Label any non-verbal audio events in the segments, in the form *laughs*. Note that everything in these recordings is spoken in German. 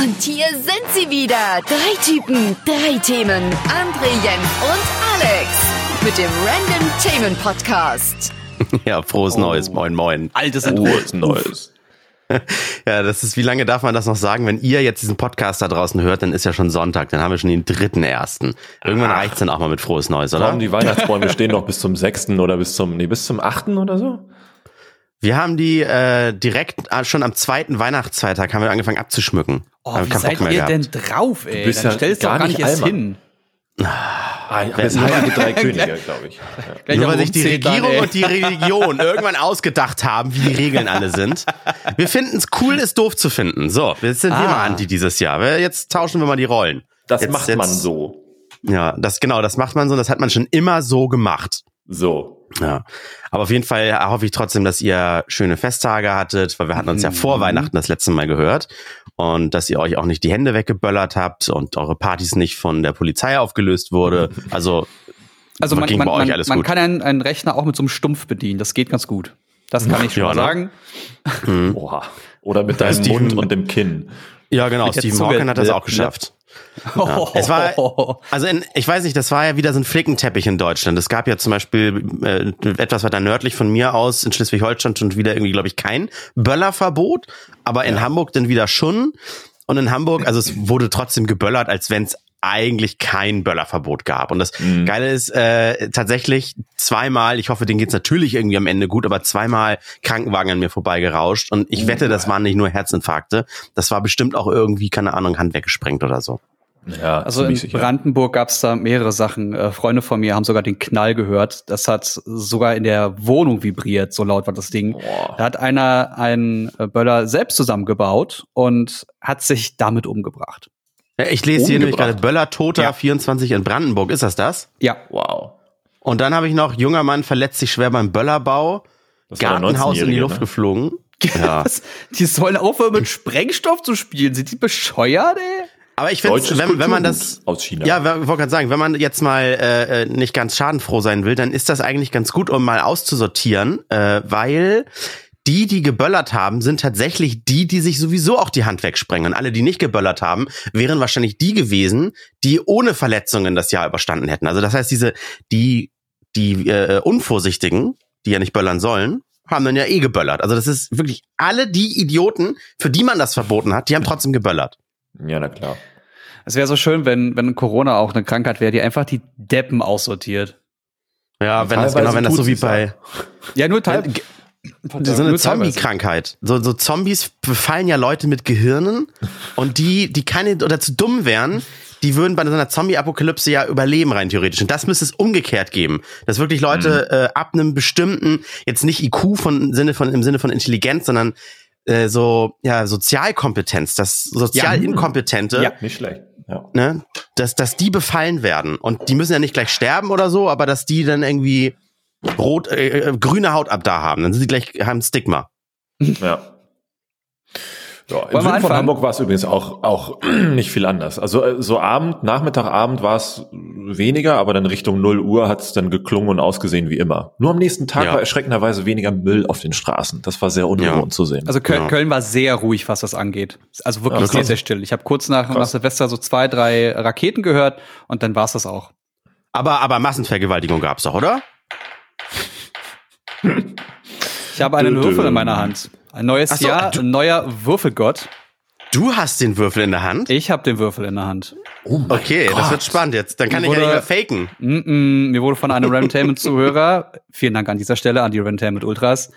Und hier sind sie wieder. Drei Typen, drei Themen. André, Jens und Alex. Mit dem Random Themen Podcast. *laughs* Ja, frohes Neues. Moin, moin. Altes sind Frohes Neues. *laughs* Ja, das ist, wie lange darf man das noch sagen? Wenn ihr jetzt diesen Podcast da draußen hört, dann ist ja schon Sonntag, dann haben wir schon den dritten ersten. Irgendwann reicht's dann auch mal mit frohes Neues, oder? Komm, die Weihnachtsbäume stehen noch bis zum sechsten oder bis zum, nee, bis zum achten oder so? Wir haben die äh, direkt äh, schon am zweiten Weihnachtsfeiertag haben wir angefangen abzuschmücken. Oh, wie seid ihr gehabt. denn drauf, ey? Du bist Dann ja stellst du gar gar nicht erst hin. Ah, das heilige drei *laughs* Könige, glaube ich. Ja. Nur weil sich die dann, Regierung ey. und die Religion *laughs* irgendwann ausgedacht haben, wie die Regeln alle sind. Wir finden es cool, es doof zu finden. So, jetzt sind wir Ah. mal anti dieses Jahr. Wir- Jetzt tauschen wir mal die Rollen. Das Jetzt- macht jetzt- man so. Ja, das genau, das macht man so, das hat man schon immer so gemacht. So. Ja. Aber auf jeden Fall hoffe ich trotzdem, dass ihr schöne Festtage hattet, weil wir hatten uns ja vor Mhm. Weihnachten das letzte Mal gehört und dass ihr euch auch nicht die Hände weggeböllert habt und eure Partys nicht von der Polizei aufgelöst wurde. *laughs* Also Also man, ging man, bei euch man, alles man gut. kann einen, einen Rechner auch mit so einem Stumpf bedienen. Das geht ganz gut. Das kann ich schon Ja, mal ne? sagen. Oha. Oder mit deinem Mund und dem Kinn. ja, genau, Zunge. Hawking hat das auch blip. Geschafft. Es war, *laughs* also in, ich weiß nicht, das war ja wieder so ein Flickenteppich in Deutschland. Es gab ja zum Beispiel äh, etwas weiter nördlich von mir aus in Schleswig-Holstein schon wieder irgendwie, glaube ich, kein Böllerverbot, aber in Hamburg dann wieder schon. Und in Hamburg, also es wurde trotzdem geböllert, als wenn es eigentlich kein Böllerverbot gab. Und das Geile ist äh, tatsächlich zweimal, ich hoffe, denen geht's natürlich irgendwie am Ende gut, aber zweimal Krankenwagen an mir vorbeigerauscht. Und ich wette, das waren nicht nur Herzinfarkte. Das war bestimmt auch irgendwie, keine Ahnung, Hand weggesprengt oder so. Ja, Also in sicher. Brandenburg gab es da mehrere Sachen. Äh, Freunde von mir haben sogar den Knall gehört. Das hat sogar in der Wohnung vibriert, so laut war das Ding. Boah. Da hat einer einen äh, Böller selbst zusammengebaut und hat sich damit umgebracht. Ja, Ich lese hier nämlich gerade Böller Toter Ja. 24 in Brandenburg. Ist das das? Ja. Wow. Und dann habe ich noch, junger Mann verletzt sich schwer beim Böllerbau. Gartenhaus in die 19-Jährige, Luft ne? geflogen. *laughs* Ja. Was? Die sollen aufhören mit Sprengstoff zu spielen. Sind die bescheuert, ey? Aber ich finde, wenn, wenn man das aus China. Ja, ich wollte gerade sagen, wenn man jetzt mal äh, äh, nicht ganz schadenfroh sein will, dann ist das eigentlich ganz gut, um mal auszusortieren, äh, weil die, die geböllert haben, sind tatsächlich die, die sich sowieso auch die Hand wegsprengen. Und alle, die nicht geböllert haben, wären wahrscheinlich die gewesen, die ohne Verletzungen das Jahr überstanden hätten. Also das heißt, diese, die, die äh, Unvorsichtigen, die ja nicht böllern sollen, haben dann ja eh geböllert. Also das ist wirklich alle die Idioten, für die man das verboten hat, die haben trotzdem geböllert. Ja, na klar. Es wäre so schön, wenn, wenn Corona auch eine Krankheit wäre, die einfach die Deppen aussortiert. Ja, wenn das, genau, wenn das so wie bei, Ja, nur teil so eine. Zombie-Krankheit. So, so Zombies befallen ja Leute mit Gehirnen und die, die keine oder zu dumm wären, die würden bei so einer Zombie-Apokalypse ja überleben rein theoretisch. Und das müsste es umgekehrt geben. Dass wirklich Leute Mhm. äh, ab einem bestimmten, jetzt nicht IQ von, im Sinne von, im Sinne von Intelligenz, sondern äh, so, ja, Sozialkompetenz, das sozial Inkompetente, Ja. Nicht schlecht. Ja. ne, dass, dass die befallen werden. Und die müssen ja nicht gleich sterben oder so, aber dass die dann irgendwie rot, äh, äh, grüne Haut ab da haben. Dann sind die gleich, haben ein Stigma. *laughs* Ja. Ja, Im Süden von anfangen? Hamburg war es übrigens auch, auch *clears throat* nicht viel anders. Also äh, so Abend, Nachmittag, Abend war es weniger, aber dann Richtung 0 Uhr hat es dann geklungen und ausgesehen wie immer. Nur am nächsten Tag Ja. war erschreckenderweise weniger Müll auf den Straßen. Das war sehr ungewohnt Ja. zu sehen. Also Köln, Ja. Köln war sehr ruhig, was das angeht. Also wirklich Ja, sehr, sehr still. Ich habe kurz nach, nach. Silvester so zwei, drei Raketen gehört und dann war's das auch. Aber, aber Massenvergewaltigung gab's doch, oder? *laughs* Ich habe einen. Würfel in meiner Hand. Ein neues so, Jahr, ein neuer Würfelgott. Du hast den Würfel in der Hand? Ich habe den Würfel in der Hand. oh mein Okay, das Gott. wird spannend jetzt. Dann kann ich ja nicht mehr faken. Mm -mm, mir wurde von einem Rantainment-Zuhörer, *laughs* vielen Dank an dieser Stelle an die Rantainment Ultras,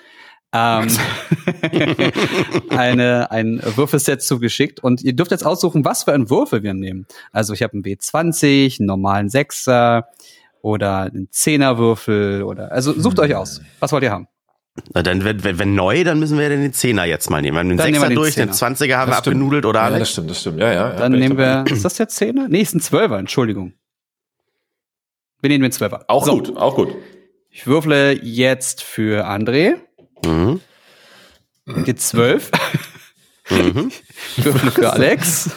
ähm, *laughs* eine, ein Würfelset zugeschickt und ihr dürft jetzt aussuchen, was für einen Würfel wir nehmen. Also ich habe einen W20, einen normalen Sechser oder einen Zehnerwürfel oder also sucht euch aus. Was wollt ihr haben? Na, dann, wenn, wenn, wenn neu, dann müssen wir den Zehner jetzt mal nehmen. Wir haben den Dann nehmen Sechser wir den durch, den Zehner. Zwanziger haben wir Das stimmt. abgenudelt, oder Ja, das Alex? stimmt, das stimmt. Ja, ja. Dann nehmen wir, ist das der Zehner? Nee, ist ein Zwölfer, Entschuldigung. Wir nehmen den Zwölfer. Auch So, gut, auch gut. Ich würfle jetzt für André. Mhm. Die 12. Mhm. *laughs* Ich würfle für Alex.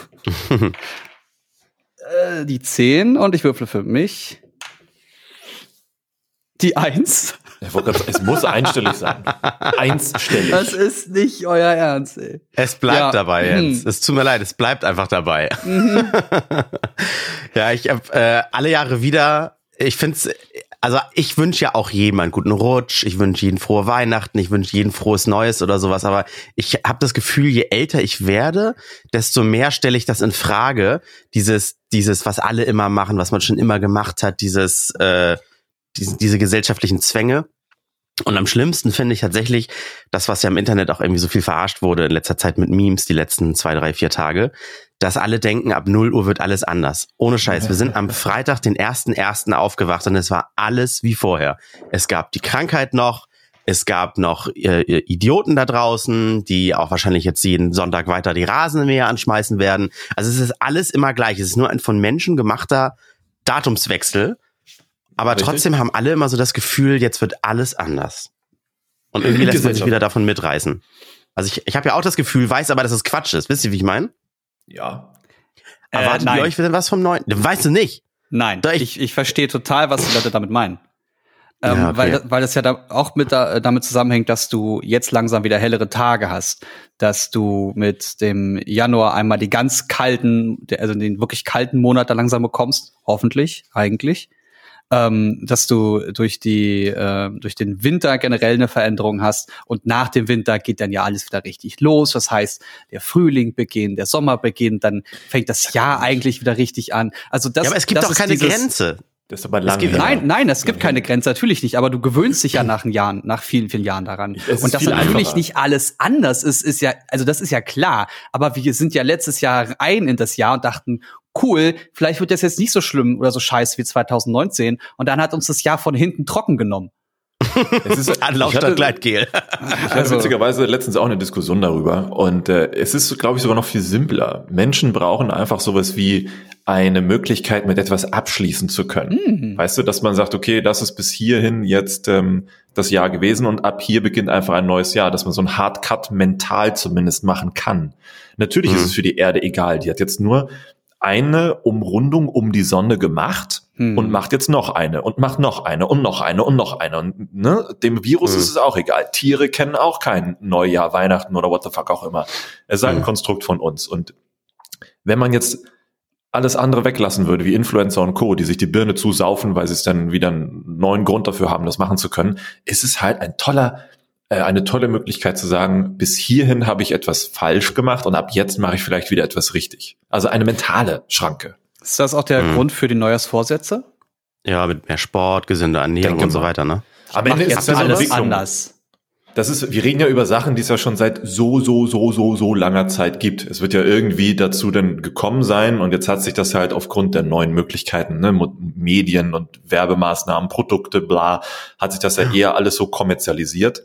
*laughs* äh, die 10 und ich würfle für mich. Die 1. es muss einstellig sein. Einstellig. Das ist nicht euer Ernst, ey. Es bleibt ja. dabei, Jens. Mhm. Es tut mir leid, es bleibt einfach dabei. Mhm. *laughs* ja, ich habe äh, alle Jahre wieder, ich find's, also ich wünsche ja auch jedem einen guten Rutsch, ich wünsche jeden frohe Weihnachten, ich wünsche jeden frohes Neues oder sowas, aber ich habe das Gefühl, je älter ich werde, desto mehr stelle ich das in Frage, dieses, dieses, was alle immer machen, was man schon immer gemacht hat, dieses, äh, diese, diese gesellschaftlichen Zwänge. Und am schlimmsten finde ich tatsächlich das, was ja im Internet auch irgendwie so viel verarscht wurde in letzter Zeit mit Memes, die letzten zwei, drei, vier Tage, dass alle denken, ab 0 Uhr wird alles anders. Ohne Scheiß. Wir sind am Freitag, den ersten ersten aufgewacht und es war alles wie vorher. Es gab die Krankheit noch, es gab noch äh, Idioten da draußen, die auch wahrscheinlich jetzt jeden Sonntag weiter die Rasenmäher anschmeißen werden. Also es ist alles immer gleich. Es ist nur ein von Menschen gemachter Datumswechsel. Aber Richtig? trotzdem haben alle immer so das Gefühl, jetzt wird alles anders. Und irgendwie lässt man sich wieder davon mitreißen. Also ich, ich habe ja auch das Gefühl, weiß aber, dass es Quatsch ist. Wisst ihr, wie ich meine? Ja. Erwartet äh, ihr euch denn was vom Neuen? Weißt du nicht? Nein, ich, ich, ich verstehe total, was die Leute damit meinen. Ähm, ja, okay. weil, weil das ja da auch mit da, damit zusammenhängt, dass du jetzt langsam wieder hellere Tage hast, dass du mit dem Januar einmal die ganz kalten, also den wirklich kalten Monat da langsam bekommst, hoffentlich, eigentlich ähm, dass du durch die äh, durch den Winter generell eine Veränderung hast und nach dem Winter geht dann ja alles wieder richtig los. Das heißt, der Frühling beginnt, der Sommer beginnt, dann fängt das Jahr eigentlich wieder richtig an. Also das, ja, aber es gibt doch keine Grenze. Das ist aber lang. Gibt, nein, nein, es gibt keine Grenze, natürlich nicht. Aber du gewöhnst dich ja nach Jahren, nach vielen, vielen Jahren daran. und dass natürlich einfacher. nicht alles anders ist, ist ja, also das ist ja klar. Aber wir sind ja letztes Jahr rein in das Jahr und dachten, cool, vielleicht wird das jetzt nicht so schlimm oder so scheiße wie 2019. Und dann hat uns das Jahr von hinten trocken genommen. Es ist *laughs* Anlauf statt Gleitgel. Ich hatte also, witzigerweise letztens auch eine Diskussion darüber. Und äh, es ist, glaube ich, sogar noch viel simpler. Menschen brauchen einfach sowas wie eine Möglichkeit, mit etwas abschließen zu können. Mhm. Weißt du, dass man sagt, okay, das ist bis hierhin jetzt ähm, das Jahr gewesen und ab hier beginnt einfach ein neues Jahr, dass man so ein Hardcut mental zumindest machen kann. Natürlich mhm. ist es für die Erde egal. Die hat jetzt nur eine Umrundung um die Sonne gemacht hm. und macht jetzt noch eine und macht noch eine und noch eine und noch eine. Und ne, dem Virus hm. ist es auch egal. Tiere kennen auch kein Neujahr, Weihnachten oder what the fuck auch immer. Es ist ein hm. Konstrukt von uns. Und wenn man jetzt alles andere weglassen würde, wie Influencer und Co., die sich die Birne zusaufen, weil sie es dann wieder einen neuen Grund dafür haben, das machen zu können, ist es halt ein toller äh, eine tolle Möglichkeit zu sagen, bis hierhin habe ich etwas falsch gemacht und ab jetzt mache ich vielleicht wieder etwas richtig. Also eine mentale Schranke. Ist das auch der mhm. Grund für die Neujahrsvorsätze? Ja, mit mehr Sport, gesünder Ernährung Denke und so weiter, ne? Am Ende ist das alles anders. Das ist, wir reden ja über Sachen, die es ja schon seit so, so, so, so, so langer Zeit gibt. Es wird ja irgendwie dazu dann gekommen sein und jetzt hat sich das halt aufgrund der neuen Möglichkeiten, ne, Medien und Werbemaßnahmen, Produkte, bla, hat sich das ja eher alles so kommerzialisiert.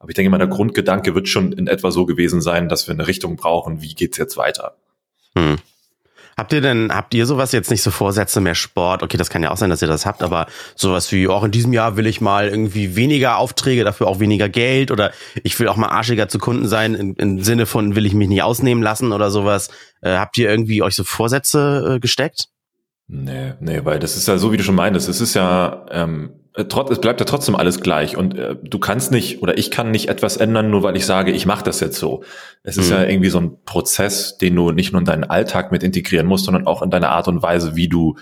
Aber ich denke mal, der Grundgedanke wird schon in etwa so gewesen sein, dass wir eine Richtung brauchen, wie geht's jetzt weiter. Hm. Habt ihr denn, habt ihr sowas jetzt nicht so Vorsätze, mehr Sport? Okay, das kann ja auch sein, dass ihr das habt, aber sowas wie, auch in diesem Jahr will ich mal irgendwie weniger Aufträge, dafür auch weniger Geld oder ich will auch mal arschiger zu Kunden sein, im, im Sinne von will ich mich nicht ausnehmen lassen oder sowas. Äh, habt ihr irgendwie euch so Vorsätze äh, gesteckt? Nee, nee, weil das ist ja so, wie du schon meintest, es ist ja, ähm, trotz, es bleibt ja trotzdem alles gleich und äh, du kannst nicht oder ich kann nicht etwas ändern, nur weil ich sage, ich mache das jetzt so. Es ist mhm. ja irgendwie so ein Prozess, den du nicht nur in deinen Alltag mit integrieren musst, sondern auch in deine Art und Weise, wie du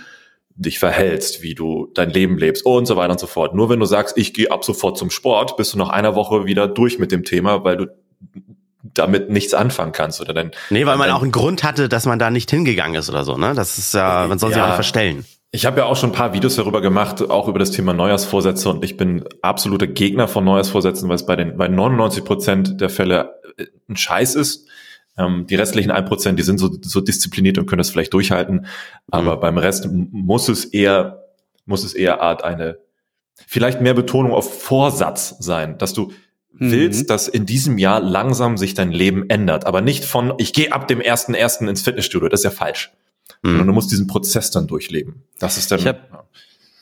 dich verhältst, wie du dein Leben lebst und so weiter und so fort. Nur wenn du sagst, ich gehe ab sofort zum Sport, bist du nach einer Woche wieder durch mit dem Thema, weil du damit nichts anfangen kannst oder dann. Nee, weil man auch einen Grund hatte, dass man da nicht hingegangen ist oder so, ne? Das ist ja, man soll sich ja, auch nicht verstellen. Ich habe ja auch schon ein paar Videos darüber gemacht, auch über das Thema Neujahrsvorsätze und ich bin absoluter Gegner von Neujahrsvorsätzen, weil es bei den bei 99 Prozent der Fälle äh, ein Scheiß ist. Ähm, die restlichen 1 Prozent, die sind so, so diszipliniert und können das vielleicht durchhalten, aber mhm. beim Rest muss es eher muss es eher Art eine vielleicht mehr Betonung auf Vorsatz sein, dass du willst, mhm. dass in diesem Jahr langsam sich dein Leben ändert, aber nicht von, ich gehe ab dem ersten ersten ins Fitnessstudio, das ist ja falsch. Mhm. du musst diesen Prozess dann durchleben. Das ist dann. Ich habe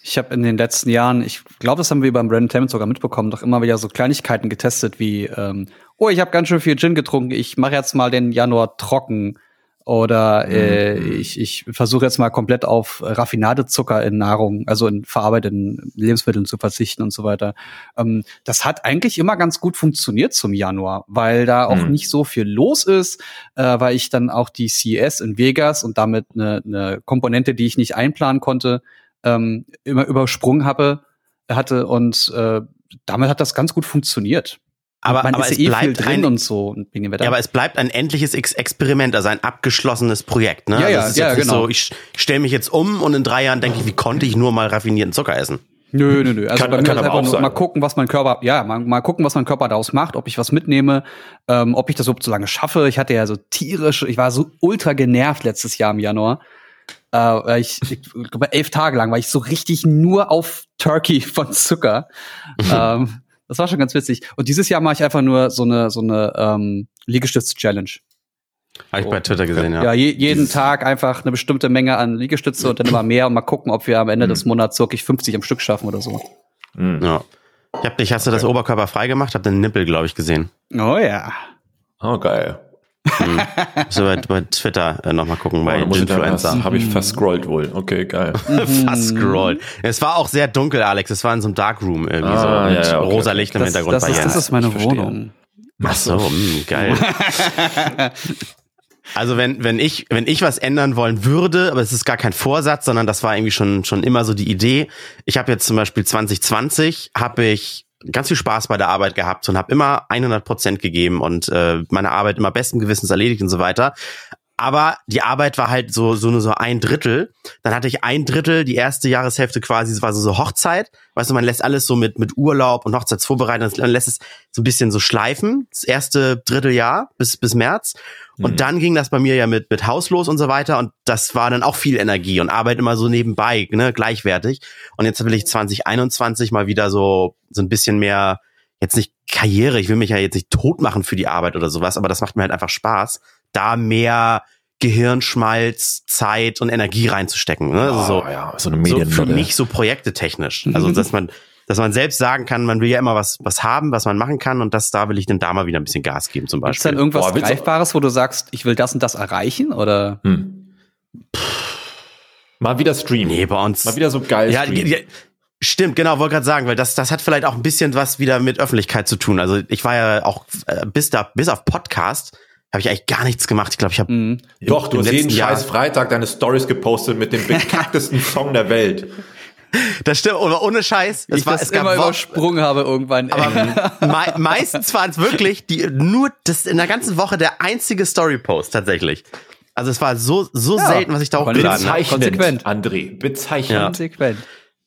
ich hab in den letzten Jahren, ich glaube, das haben wir beim Brandon Tammet sogar mitbekommen, doch immer wieder so Kleinigkeiten getestet wie, ähm, oh, ich habe ganz schön viel Gin getrunken, ich mache jetzt mal den Januar trocken Oder äh, mhm. ich, ich versuche jetzt mal komplett auf Raffinadezucker in Nahrung, also in verarbeiteten Lebensmitteln zu verzichten und so weiter. Ähm, das hat eigentlich immer ganz gut funktioniert zum Januar, weil da auch mhm. nicht so viel los ist, äh, weil ich dann auch die CES in Vegas und damit eine, eine Komponente, die ich nicht einplanen konnte, ähm, immer übersprungen habe, hatte und äh, damit hat das ganz gut funktioniert. Aber, man aber es eh bleibt drin ein, und so. Ja, aber es bleibt ein endliches Ex Experiment, also ein abgeschlossenes Projekt. Ne? Ja, ja, also ja genau. So, ich stelle mich jetzt um und in drei Jahren denke ich, wie konnte ich nur mal raffinierten Zucker essen? Nö, nö, nö. Also kann, bei mir kann einfach nur mal gucken, was mein Körper, ja, mal, mal gucken, was mein Körper daraus macht, ob ich was mitnehme, ähm, ob ich das überhaupt so lange schaffe. Ich hatte ja so tierisch, ich war so ultra genervt letztes Jahr im Januar. Äh, ich, ich glaube, elf Tage lang war ich so richtig nur auf Turkey *laughs* von Zucker. *laughs* ähm, das war schon ganz witzig. Und dieses Jahr mache ich einfach nur so eine, so eine ähm, Liegestütz-Challenge. Habe ich bei Twitter gesehen, ja. Ja, je, jeden Tag einfach eine bestimmte Menge an Liegestütze und dann immer mehr und mal gucken, ob wir am Ende mhm. des Monats wirklich 50 am Stück schaffen oder so. Mhm. Ja. Ich hab dich, hast du das Oberkörper frei gemacht? Hab den Nippel, glaube ich, gesehen. Oh ja. Oh, geil. Hm. So bei, bei Twitter äh, nochmal gucken, bei oh, Influencer. Habe ich verscrollt wohl. Okay, geil. *laughs* verscrollt. Es war auch sehr dunkel, Alex. Es war in so einem Darkroom irgendwie ah, so mit ja, ja, okay. rosa Licht im das, Hintergrund. Das, ist, das ist meine Wohnung. Ach so, mh, hm, geil. Also wenn, wenn ich, wenn ich was ändern wollen würde, aber es ist gar kein Vorsatz, sondern das war irgendwie schon, schon immer so die Idee. Ich habe jetzt zum Beispiel 2020 habe ich ganz viel Spaß bei der Arbeit gehabt und habe immer 100 Prozent gegeben und äh, meine Arbeit immer besten Gewissens erledigt und so weiter. Aber die Arbeit war halt so, so nur so ein Drittel. Dann hatte ich ein Drittel, die erste Jahreshälfte quasi, das war so, so Hochzeit. Weißt du, man lässt alles so mit, mit Urlaub und Hochzeitsvorbereitung, man lässt es so ein bisschen so schleifen. Das erste Dritteljahr bis, bis März. Und mhm. dann ging das bei mir ja mit, mit Haus los und so weiter. Und das war dann auch viel Energie und Arbeit immer so nebenbei, ne, gleichwertig. Und jetzt will ich 2021 mal wieder so, so ein bisschen mehr, jetzt nicht Karriere, ich will mich ja jetzt nicht tot machen für die Arbeit oder sowas, aber das macht mir halt einfach Spaß, da mehr Gehirnschmalz, Zeit und Energie reinzustecken. Ne? Also so, oh, ja, so, eine so für mich so Projekte technisch. Also dass man dass man selbst sagen kann, man will ja immer was, was haben, was man machen kann und das, da will ich dem da mal wieder ein bisschen Gas geben zum Beispiel. Ist dann irgendwas Boah, Greifbares, wo du sagst, ich will das und das erreichen oder? Hm. Mal wieder Stream. Nee, bei uns. Mal wieder so geil ja, Stream. Ja, Stimmt, genau, wollte gerade sagen, weil das, das hat vielleicht auch ein bisschen was wieder mit Öffentlichkeit zu tun. Also ich war ja auch äh, bis da, bis auf Podcast, habe ich eigentlich gar nichts gemacht. Ich glaube, ich habe mhm. Doch, du hast jeden Jahr scheiß Freitag deine Stories gepostet mit dem *laughs* bekacktesten Song der Welt. Das stimmt, oder ohne Scheiß. Das ich war, das es gab immer übersprungen habe irgendwann. Aber me meistens waren es wirklich die nur das in der ganzen Woche der einzige Story-Post tatsächlich. Also es war so so ja, selten, was ich da hochgeladen habe. Konsequent, André, bezeichnend. Ja. Konsequent.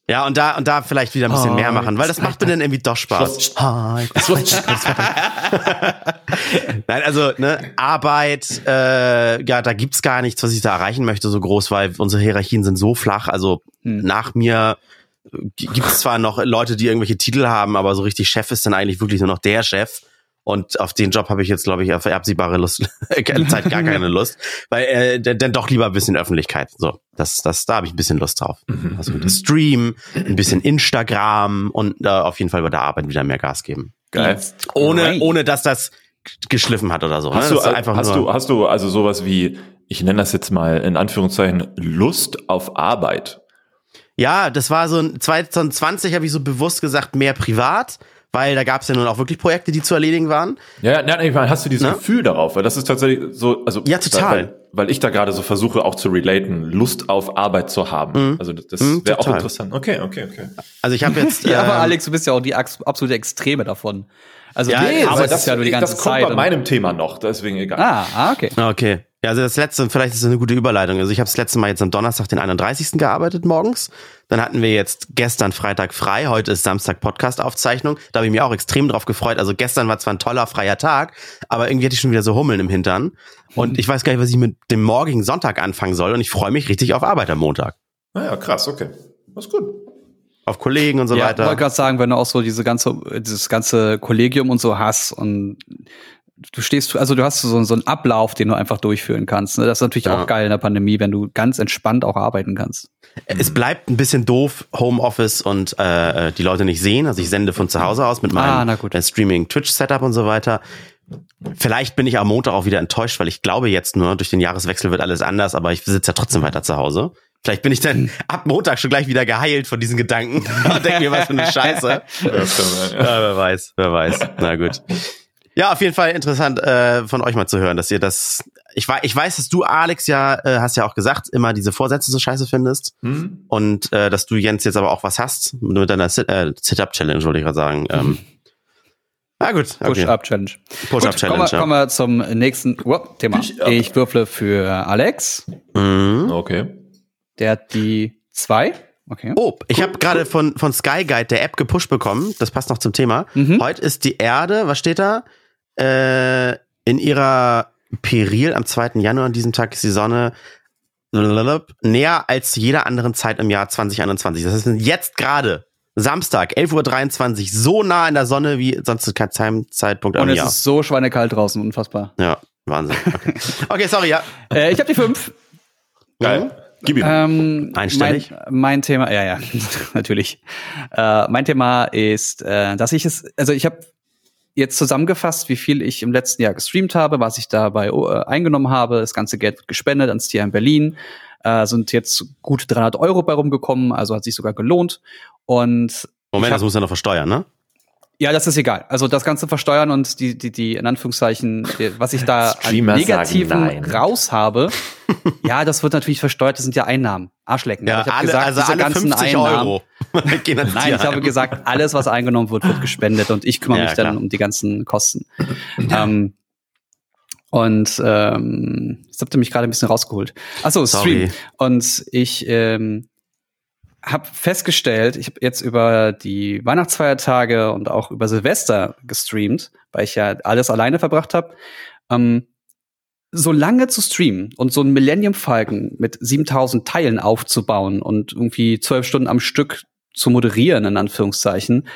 Ja, und da, und da vielleicht wieder ein bisschen oh, mehr machen, weil das macht mir dann irgendwie doch Spaß. *laughs* Nein, also, ne, Arbeit, äh, ja, da gibt's gar nichts, was ich da erreichen möchte, so groß, weil unsere Hierarchien sind so flach. Also hm. nach mir gibt's zwar noch Leute, die irgendwelche Titel haben, aber so richtig Chef ist dann eigentlich wirklich nur noch der Chef. Und auf den Job habe ich jetzt, glaube ich, auf absehbare Lust, *laughs* Zeit gar keine *laughs* Lust, weil äh, dann doch lieber ein bisschen Öffentlichkeit. So, das, das, da habe ich ein bisschen Lust drauf. Mhm. Also mhm. Stream, ein bisschen Instagram und äh, auf jeden Fall bei der Arbeit wieder mehr Gas geben. Geil. Ohne, ohne dass das geschliffen hat oder so. Hast, ne? du, einfach hast, du, hast du also sowas wie, ich nenne das jetzt mal in Anführungszeichen, Lust auf Arbeit? Ja, das war so 2020 habe ich so bewusst gesagt, mehr privat weil da gab es ja nun auch wirklich Projekte, die zu erledigen waren. Ja, ja ich meine, hast du dieses Na? Gefühl darauf? Weil das ist tatsächlich so, also ja, total. Weil, weil ich da gerade so versuche auch zu relaten, Lust auf Arbeit zu haben. Mhm. Also das, mhm, wäre auch interessant. Okay, okay, okay. Also ich habe jetzt. *laughs* ja, aber ähm, Alex, du bist ja auch die absolute Extreme davon. Also ja, nee, aber das, ist ja nur die ganze das kommt bei meinem Thema noch, deswegen egal. Ah, ah okay. Okay. Ja, also das letzte, vielleicht ist das eine gute Überleitung. Also ich habe das letzte Mal jetzt am Donnerstag, den 31. gearbeitet morgens. Dann hatten wir jetzt gestern Freitag frei, heute ist Samstag Podcast-Aufzeichnung. Da habe ich mich auch extrem drauf gefreut. Also gestern war zwar ein toller freier Tag, aber irgendwie hatte ich schon wieder so Hummeln im Hintern. Und ich weiß gar nicht, was ich mit dem morgigen Sonntag anfangen soll. Und ich freue mich richtig auf Arbeit am Montag. Naja, ah krass, okay. Das ist gut auf Kollegen und so ja, weiter. Ich wollte gerade sagen, wenn du auch so diese ganze, dieses ganze Kollegium und so hast und du stehst, also du hast so, so einen Ablauf, den du einfach durchführen kannst. Ne? Das ist natürlich ja. auch geil in der Pandemie, wenn du ganz entspannt auch arbeiten kannst. Es bleibt ein bisschen doof, Homeoffice und äh, die Leute nicht sehen. Also ich sende von zu Hause aus mit meinem ah, Streaming-Twitch-Setup und so weiter. Vielleicht bin ich am Montag auch wieder enttäuscht, weil ich glaube jetzt nur, durch den Jahreswechsel wird alles anders, aber ich sitze ja trotzdem weiter zu Hause. Vielleicht bin ich dann ab Montag schon gleich wieder geheilt von diesen Gedanken *laughs* und denke mir, was für eine Scheiße. Ja, ja, wer weiß, wer weiß. Na gut. Ja, auf jeden Fall interessant äh, von euch mal zu hören, dass ihr das. Ich weiß, ich weiß, dass du Alex ja äh, hast ja auch gesagt, immer diese Vorsätze so scheiße findest hm. und äh, dass du Jens jetzt aber auch was hast mit deiner äh, Sit-up-Challenge, wollte ich gerade sagen. Ähm, na gut. Okay. Push-Up-Challenge. Push-Up-Challenge. Kommen, ja. kommen wir zum nächsten oh, Thema. Ich würfle für Alex. Mhm. Okay. Der hat die zwei. Okay. Oh, ich cool. habe gerade von, von Sky Guide der App gepusht bekommen. Das passt noch zum Thema. Mhm. Heute ist die Erde, was steht da? Äh, in ihrer Peril am 2. Januar an diesem Tag ist die Sonne näher als jeder anderen Zeit im Jahr 2021. Das ist jetzt gerade Samstag, 11.23 Uhr, so nah in der Sonne wie sonst zu keinem Zeitpunkt Und es Jahr. ist so schweinekalt draußen, unfassbar. Ja, Wahnsinn. Okay, okay sorry, ja. äh, ich habe die fünf. Geil. Gib ihm. Ähm, Einstellig. Mein, mein, Thema, ja, ja, *laughs* natürlich. Äh, mein Thema ist, äh, dass ich es, also ich habe jetzt zusammengefasst, wie viel ich im letzten Jahr gestreamt habe, was ich dabei äh, eingenommen habe. Das ganze Geld wird gespendet ans Tier in Berlin. Äh, sind jetzt gut 300 Euro bei rumgekommen, also hat sich sogar gelohnt. Und Moment, hab, das muss ja noch versteuern, ne? Ja, das ist egal. Also das Ganze versteuern und die, die, die in Anführungszeichen, was ich da *laughs* an Negativen raus habe, *laughs* ja, das wird natürlich versteuert, das sind ja Einnahmen. Arschlecken. Ja, alle, gesagt, also alle 50 Einnahmen, Euro. *laughs* Nein, ich habe gesagt, alles, was eingenommen wird, wird gespendet und ich kümmere ja, mich dann um die ganzen Kosten. ähm, und ähm, jetzt habt ihr mich gerade ein bisschen rausgeholt. Achso, Stream. Und ich ähm, habe festgestellt, ich habe jetzt über die Weihnachtsfeiertage und auch über Silvester gestreamt, weil ich ja alles alleine verbracht habe. Ähm, so lange zu streamen und so ein Millennium Falcon mit 7000 Teilen aufzubauen und irgendwie zwölf Stunden am Stück zu moderieren, in Anführungszeichen,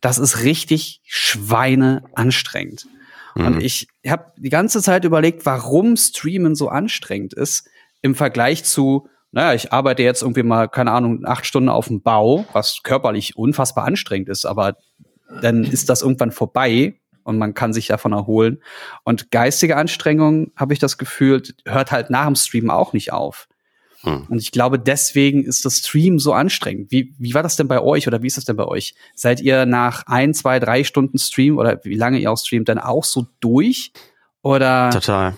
das ist richtig Schweine anstrengend. Mhm. Und ich habe die ganze Zeit überlegt, warum Streamen so anstrengend ist im Vergleich zu naja, ich arbeite jetzt irgendwie mal, keine Ahnung, acht Stunden auf dem Bau, was körperlich unfassbar anstrengend ist, aber dann ist das irgendwann vorbei und man kann sich davon erholen. Und geistige Anstrengung, habe ich das Gefühl, hört halt nach dem Stream auch nicht auf. Hm. Und ich glaube, deswegen ist das Stream so anstrengend. Wie, wie war das denn bei euch oder wie ist das denn bei euch? Seid ihr nach ein, zwei, drei Stunden Stream oder wie lange ihr auch streamt, dann auch so durch? Oder? Total.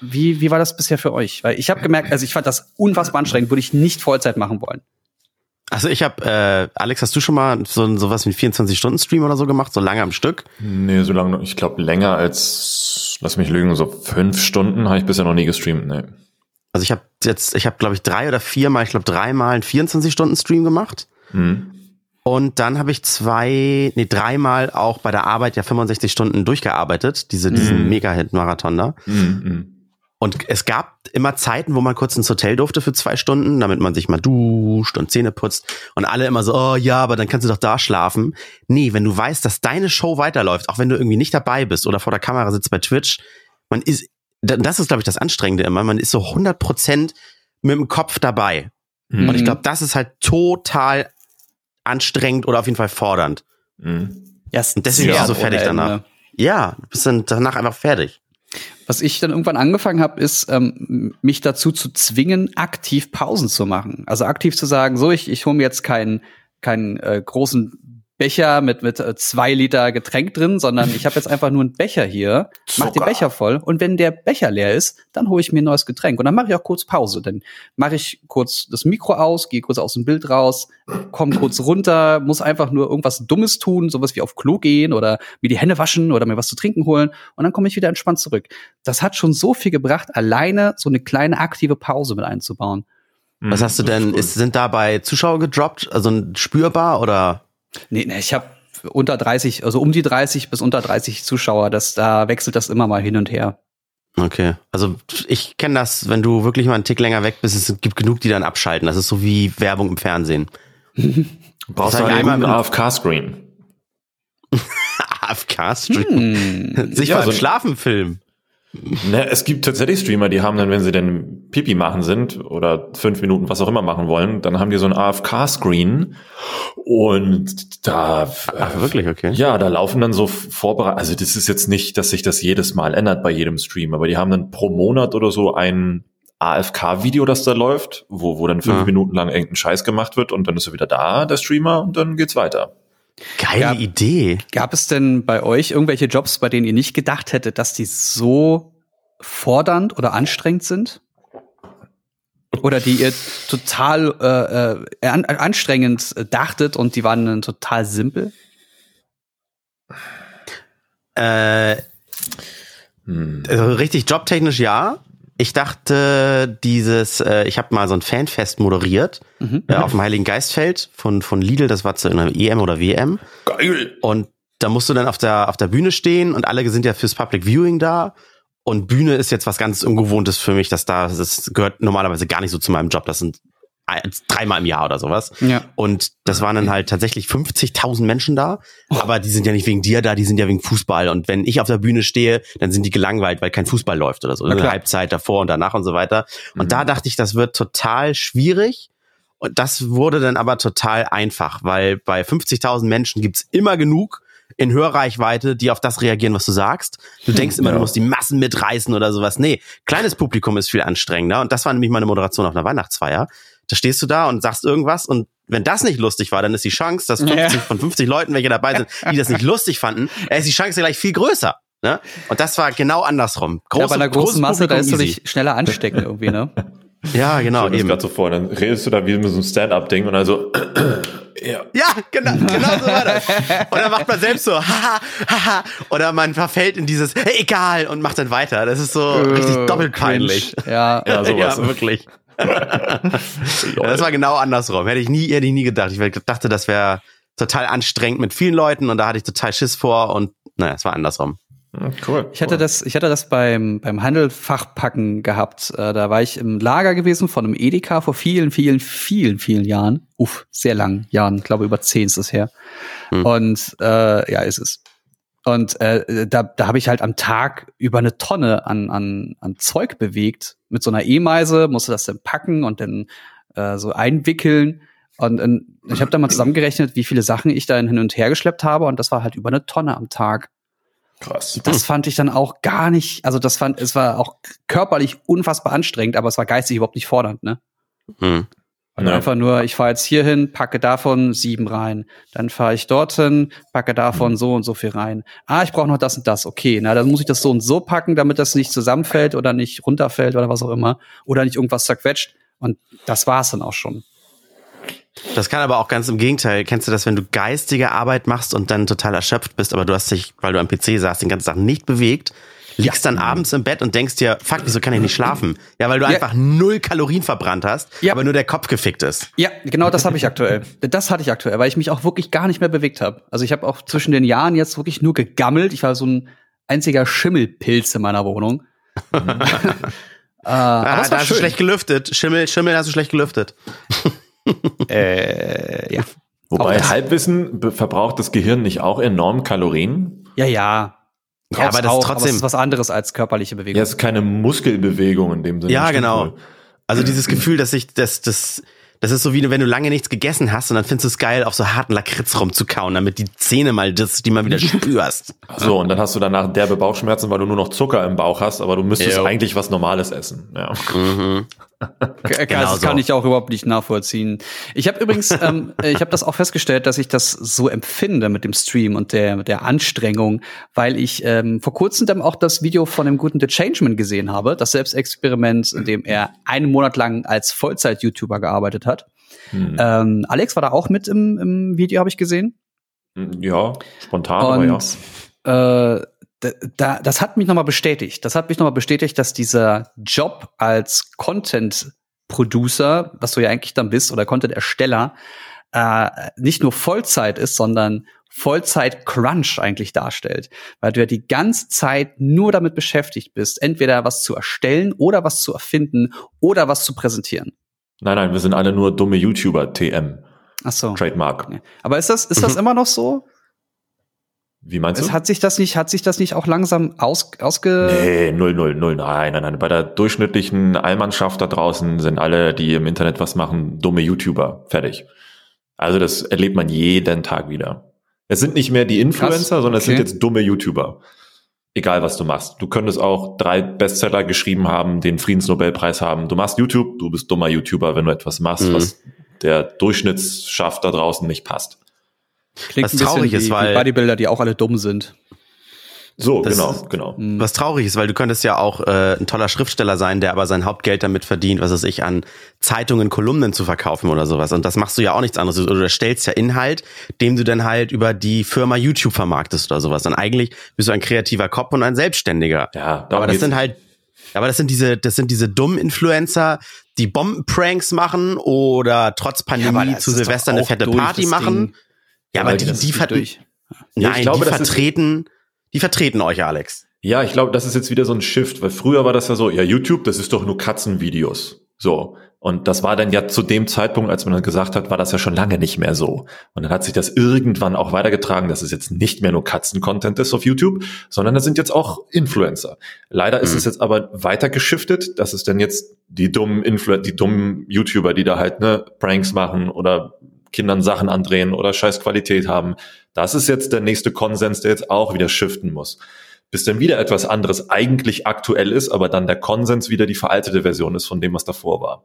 Wie, wie war das bisher für euch? Weil ich habe gemerkt, also ich fand das unfassbar anstrengend, würde ich nicht Vollzeit machen wollen. Also ich habe, äh, Alex, hast du schon mal so sowas wie 24-Stunden-Stream oder so gemacht, so lange am Stück? Nee, so lange, ich glaube länger als, lass mich lügen, so fünf Stunden habe ich bisher noch nie gestreamt, nee. Also ich habe jetzt, ich habe glaube ich drei oder viermal, ich glaube dreimal einen 24-Stunden-Stream gemacht. Mhm. Und dann habe ich zwei, nee, dreimal auch bei der Arbeit ja 65 Stunden durchgearbeitet, diese, diesen mm. Mega-Hit-Marathon da. Mm, Und es gab immer Zeiten, wo man kurz ins Hotel durfte für zwei Stunden, damit man sich mal duscht und Zähne putzt. Und alle immer so, oh ja, aber dann kannst du doch da schlafen. Nee, wenn du weißt, dass deine Show weiterläuft, auch wenn du irgendwie nicht dabei bist oder vor der Kamera sitzt bei Twitch, man ist, das ist, glaube ich, das Anstrengende immer. Man ist so 100 Prozent mit dem Kopf dabei. Mhm. Und ich glaube, das ist halt total anstrengend oder auf jeden Fall fordernd. Mhm. Ja, und deswegen bist du so fertig danach. Ende. Ja, bist dann danach einfach fertig. Was ich dann irgendwann angefangen habe, ist, ähm, mich dazu zu zwingen, aktiv Pausen zu machen. Also aktiv zu sagen, so, ich, ich hole mir jetzt keinen keinen äh, großen Becher mit, mit äh, zwei Liter Getränk drin, sondern ich habe jetzt einfach nur einen Becher hier, mach den Becher voll und wenn der Becher leer ist, dann hole ich mir ein neues Getränk und dann mache ich auch kurz Pause. Dann mache ich kurz das Mikro aus, gehe kurz aus dem Bild raus, komme kurz runter, muss einfach nur irgendwas Dummes tun, sowas wie auf Klo gehen oder mir die Hände waschen oder mir was zu trinken holen und dann komme ich wieder entspannt zurück. Das hat schon so viel gebracht, alleine so eine kleine aktive Pause mit einzubauen. Was hast du denn? Ist, sind dabei Zuschauer gedroppt? Also spürbar oder? Nee, nee ich habe unter 30, also um die 30 bis unter 30 Zuschauer, das, da wechselt das immer mal hin und her. Okay, also ich kenne das, wenn du wirklich mal einen Tick länger weg bist, es gibt genug, die dann abschalten. Das ist so wie Werbung im Fernsehen. Brauchst du einen guten AFK-Screen. AFK-Stream? *laughs* Hm. Sich ja, beim so Schlafen filmen. Ne, es gibt tatsächlich Streamer, die haben dann, wenn sie dann Pipi machen sind oder fünf Minuten was auch immer machen wollen, dann haben die so ein AFK-Screen und da Ach, wirklich, okay. ja, da laufen dann so vorbereitet. Also das ist jetzt nicht, dass sich das jedes Mal ändert bei jedem Stream, aber die haben dann pro Monat oder so ein AFK-Video, das da läuft, wo, wo dann fünf Ja. Minuten lang irgendein Scheiß gemacht wird und dann ist er wieder da, der Streamer, und dann geht's weiter. Geile Ja. Idee. Gab es denn bei euch irgendwelche Jobs, bei denen ihr nicht gedacht hättet, dass die so fordernd oder anstrengend sind? Oder die ihr total äh, äh, an, anstrengend dachtet und die waren dann total simpel? Äh, Hm. also richtig jobtechnisch ja. Ich dachte, dieses, äh, ich habe mal so ein Fanfest moderiert Mhm. äh, auf dem Heiligen Geistfeld von, von Lidl, das war zu einer EM oder WM. Geil! Und da musst du dann auf der, auf der Bühne stehen und alle sind ja fürs Public Viewing da. Und Bühne ist jetzt was ganz Ungewohntes für mich, dass da, das gehört normalerweise gar nicht so zu meinem Job. Das sind dreimal im Jahr oder sowas. Ja. Und das waren dann halt tatsächlich 50.000 Menschen da. Aber die sind ja nicht wegen dir da, die sind ja wegen Fußball. Und wenn ich auf der Bühne stehe, dann sind die gelangweilt, weil kein Fußball läuft oder so. Eine. Halbzeit davor und danach und so weiter. Und da dachte ich, das wird total schwierig. Und das wurde dann aber total einfach, weil bei 50.000 Menschen gibt's immer genug in Hörreichweite, die auf das reagieren, was du sagst. Du denkst immer, Ja. du musst die Massen mitreißen oder sowas. Nee, kleines Publikum ist viel anstrengender. Und das war nämlich meine Moderation auf einer Weihnachtsfeier. Da stehst du da und sagst irgendwas und wenn das nicht lustig war, dann ist die Chance, dass 50 Ja. von 50 Leuten, welche dabei sind, *laughs* die das nicht lustig fanden, äh, ist die Chance gleich viel größer. Ne? Und das war genau andersrum. Große, ja, bei einer großen Masse, da Publikum ist du dich schneller anstecken irgendwie, ne? *laughs* Ja, genau, ich eben. gerade so vor, dann redest du da wie mit so einem Stand-up-Ding und also, *clears throat* ja. Ja, genau, *laughs* genau so war das. Und dann macht man selbst so, haha, haha, oder man verfällt in dieses, hey, egal, und macht dann weiter. Das ist so richtig Äh, doppelt peinlich. Ja. Ja, sowas. ja, wirklich. *laughs* ja, das war genau andersrum. Hätte ich nie, hätte ich nie gedacht. Ich dachte, das wäre total anstrengend mit vielen Leuten und da hatte ich total Schiss vor und naja, es war andersrum. Hm, Cool. Ich hatte das, ich hatte das beim, beim Handelfachpacken gehabt. Äh, da war ich im Lager gewesen von einem Edeka vor vielen, vielen, vielen, vielen Jahren. Uff, sehr langen Jahren. Ich glaube, über zehn ist es her. Hm. Und äh, ja, ist es. Und äh, da, da habe ich halt am Tag über eine Tonne an, an, an Zeug bewegt. Mit so einer E-Meise musste das dann packen und dann äh, so einwickeln. Und, und ich habe da mal zusammengerechnet, wie viele Sachen ich da hin und her geschleppt habe. Und das war halt über eine Tonne am Tag. Krass. Das fand ich dann auch gar nicht, also das fand, es war auch körperlich unfassbar anstrengend, aber es war geistig überhaupt nicht fordernd, ne? Hm. Also Ja. einfach nur, ich fahre jetzt hier hin, packe davon sieben rein, dann fahre ich dorthin, packe davon so und so viel rein. Ah, ich brauche noch das und das, okay, na dann muss ich das so und so packen, damit das nicht zusammenfällt oder nicht runterfällt oder was auch immer oder nicht irgendwas zerquetscht und das war's dann auch schon. Das kann aber auch ganz im Gegenteil. Kennst du das, wenn du geistige Arbeit machst und dann total erschöpft bist, aber du hast dich, weil du am PC saßt, den ganzen Tag nicht bewegt, liegst dann abends im Bett und denkst dir, fuck, wieso kann ich nicht schlafen? Ja, weil du Ja. einfach null Kalorien verbrannt hast, Ja. aber nur der Kopf gefickt ist. Ja, genau das habe ich aktuell. Das hatte ich aktuell, weil ich mich auch wirklich gar nicht mehr bewegt habe. Also ich habe auch zwischen den Jahren jetzt wirklich nur gegammelt. Ich war so ein einziger Schimmelpilz in meiner Wohnung. *laughs* äh, aber Ah, es da war hast du schlecht gelüftet. Schimmel, Schimmel hast du schlecht gelüftet. *laughs* Äh, ja. Wobei Halbwissen verbraucht das Gehirn nicht auch enorm Kalorien? Ja, ja. Ja, aber das auch, ist aber es trotzdem. ist was anderes als körperliche Bewegung. Ja, es ist keine Muskelbewegung in dem Sinne. Ja, genau. wohl. Also dieses Gefühl, dass ich, das, das, das ist so wie wenn du lange nichts gegessen hast und dann findest du es geil, auf so harten Lakritz rumzukauen, damit die Zähne mal das, die mal wieder *laughs* spürst. So, und dann hast du danach derbe Bauchschmerzen, weil du nur noch Zucker im Bauch hast, aber du müsstest Jo. eigentlich was Normales essen. Ja. Mhm. K- *laughs* Genau das so. kann ich auch überhaupt nicht nachvollziehen. Ich habe übrigens, ähm, äh, ich habe das auch festgestellt, dass ich das so empfinde mit dem Stream und der der Anstrengung, weil ich ähm, vor kurzem dann auch das Video von dem guten The Changeman gesehen habe, das Selbstexperiment, in dem er einen Monat lang als Vollzeit-YouTuber gearbeitet hat. Hm. Ähm, Alex war da auch mit im, im Video, habe ich gesehen. ja, spontan, aber ja. Und äh, da, da, das hat mich nochmal bestätigt. Das hat mich nochmal bestätigt, dass dieser Job als Content-Producer, was du ja eigentlich dann bist, oder Content-Ersteller, äh, nicht nur Vollzeit ist, sondern Vollzeit-Crunch eigentlich darstellt. Weil du ja die ganze Zeit nur damit beschäftigt bist, entweder was zu erstellen oder was zu erfinden oder was zu präsentieren. Nein, nein, wir sind alle nur dumme YouTuber, TM, Ach so. Trademark. Aber ist das, ist das immer noch so? Wie meinst Es du? hat sich das nicht, hat sich das nicht auch langsam aus, ausge. Nee, null, null, null, nein, nein, nein. Bei der durchschnittlichen Allmannschaft da draußen sind alle, die im Internet was machen, dumme YouTuber. Fertig. Also das erlebt man jeden Tag wieder. Es sind nicht mehr die Influencer, Krass, sondern es okay. sind jetzt dumme YouTuber. Egal was du machst. Du könntest auch drei Bestseller geschrieben haben, den Friedensnobelpreis haben. Du machst YouTube, du bist dummer YouTuber, wenn du etwas machst, Mhm. was der Durchschnittsschaft da draußen nicht passt. Klingt Was traurig wie, ist, weil- wie Bodybuilder, die auch alle dumm sind. So, Das genau, ist- genau. Was traurig ist, weil du könntest ja auch äh, ein toller Schriftsteller sein, der aber sein Hauptgeld damit verdient, was weiß ich, an Zeitungen, Kolumnen zu verkaufen oder sowas. Und das machst du ja auch nichts anderes. Oder du stellst ja Inhalt, dem du dann halt über die Firma YouTube vermarktest oder sowas. Und eigentlich bist du ein kreativer Kopf und ein Selbstständiger. Ja, darum aber das geht's sind halt, aber das sind diese, das sind diese dummen Influencer, die Bombenpranks machen oder trotz Pandemie zu Silvester eine fette Party machen. Ja, aber die, die, ist ver durch. Ja, nein, glaube, die ist- vertreten, die vertreten euch, Alex. Ja, ich glaube, das ist jetzt wieder so ein Shift, weil früher war das ja so, ja, YouTube, das ist doch nur Katzenvideos. So. Und das war dann ja zu dem Zeitpunkt, als man dann gesagt hat, war das ja schon lange nicht mehr so. Und dann hat sich das irgendwann auch weitergetragen, dass es jetzt nicht mehr nur Katzen-Content ist auf YouTube, sondern das sind jetzt auch Influencer. Leider ist Mhm. es jetzt aber weiter geschiftet, dass es dann jetzt die dummen Influ die dummen YouTuber, die da halt ne Pranks machen oder Kindern Sachen andrehen oder scheiß Qualität haben. Das ist jetzt der nächste Konsens, der jetzt auch wieder shiften muss bis dann wieder etwas anderes eigentlich aktuell ist, aber dann der Konsens wieder die veraltete Version ist von dem, was davor war.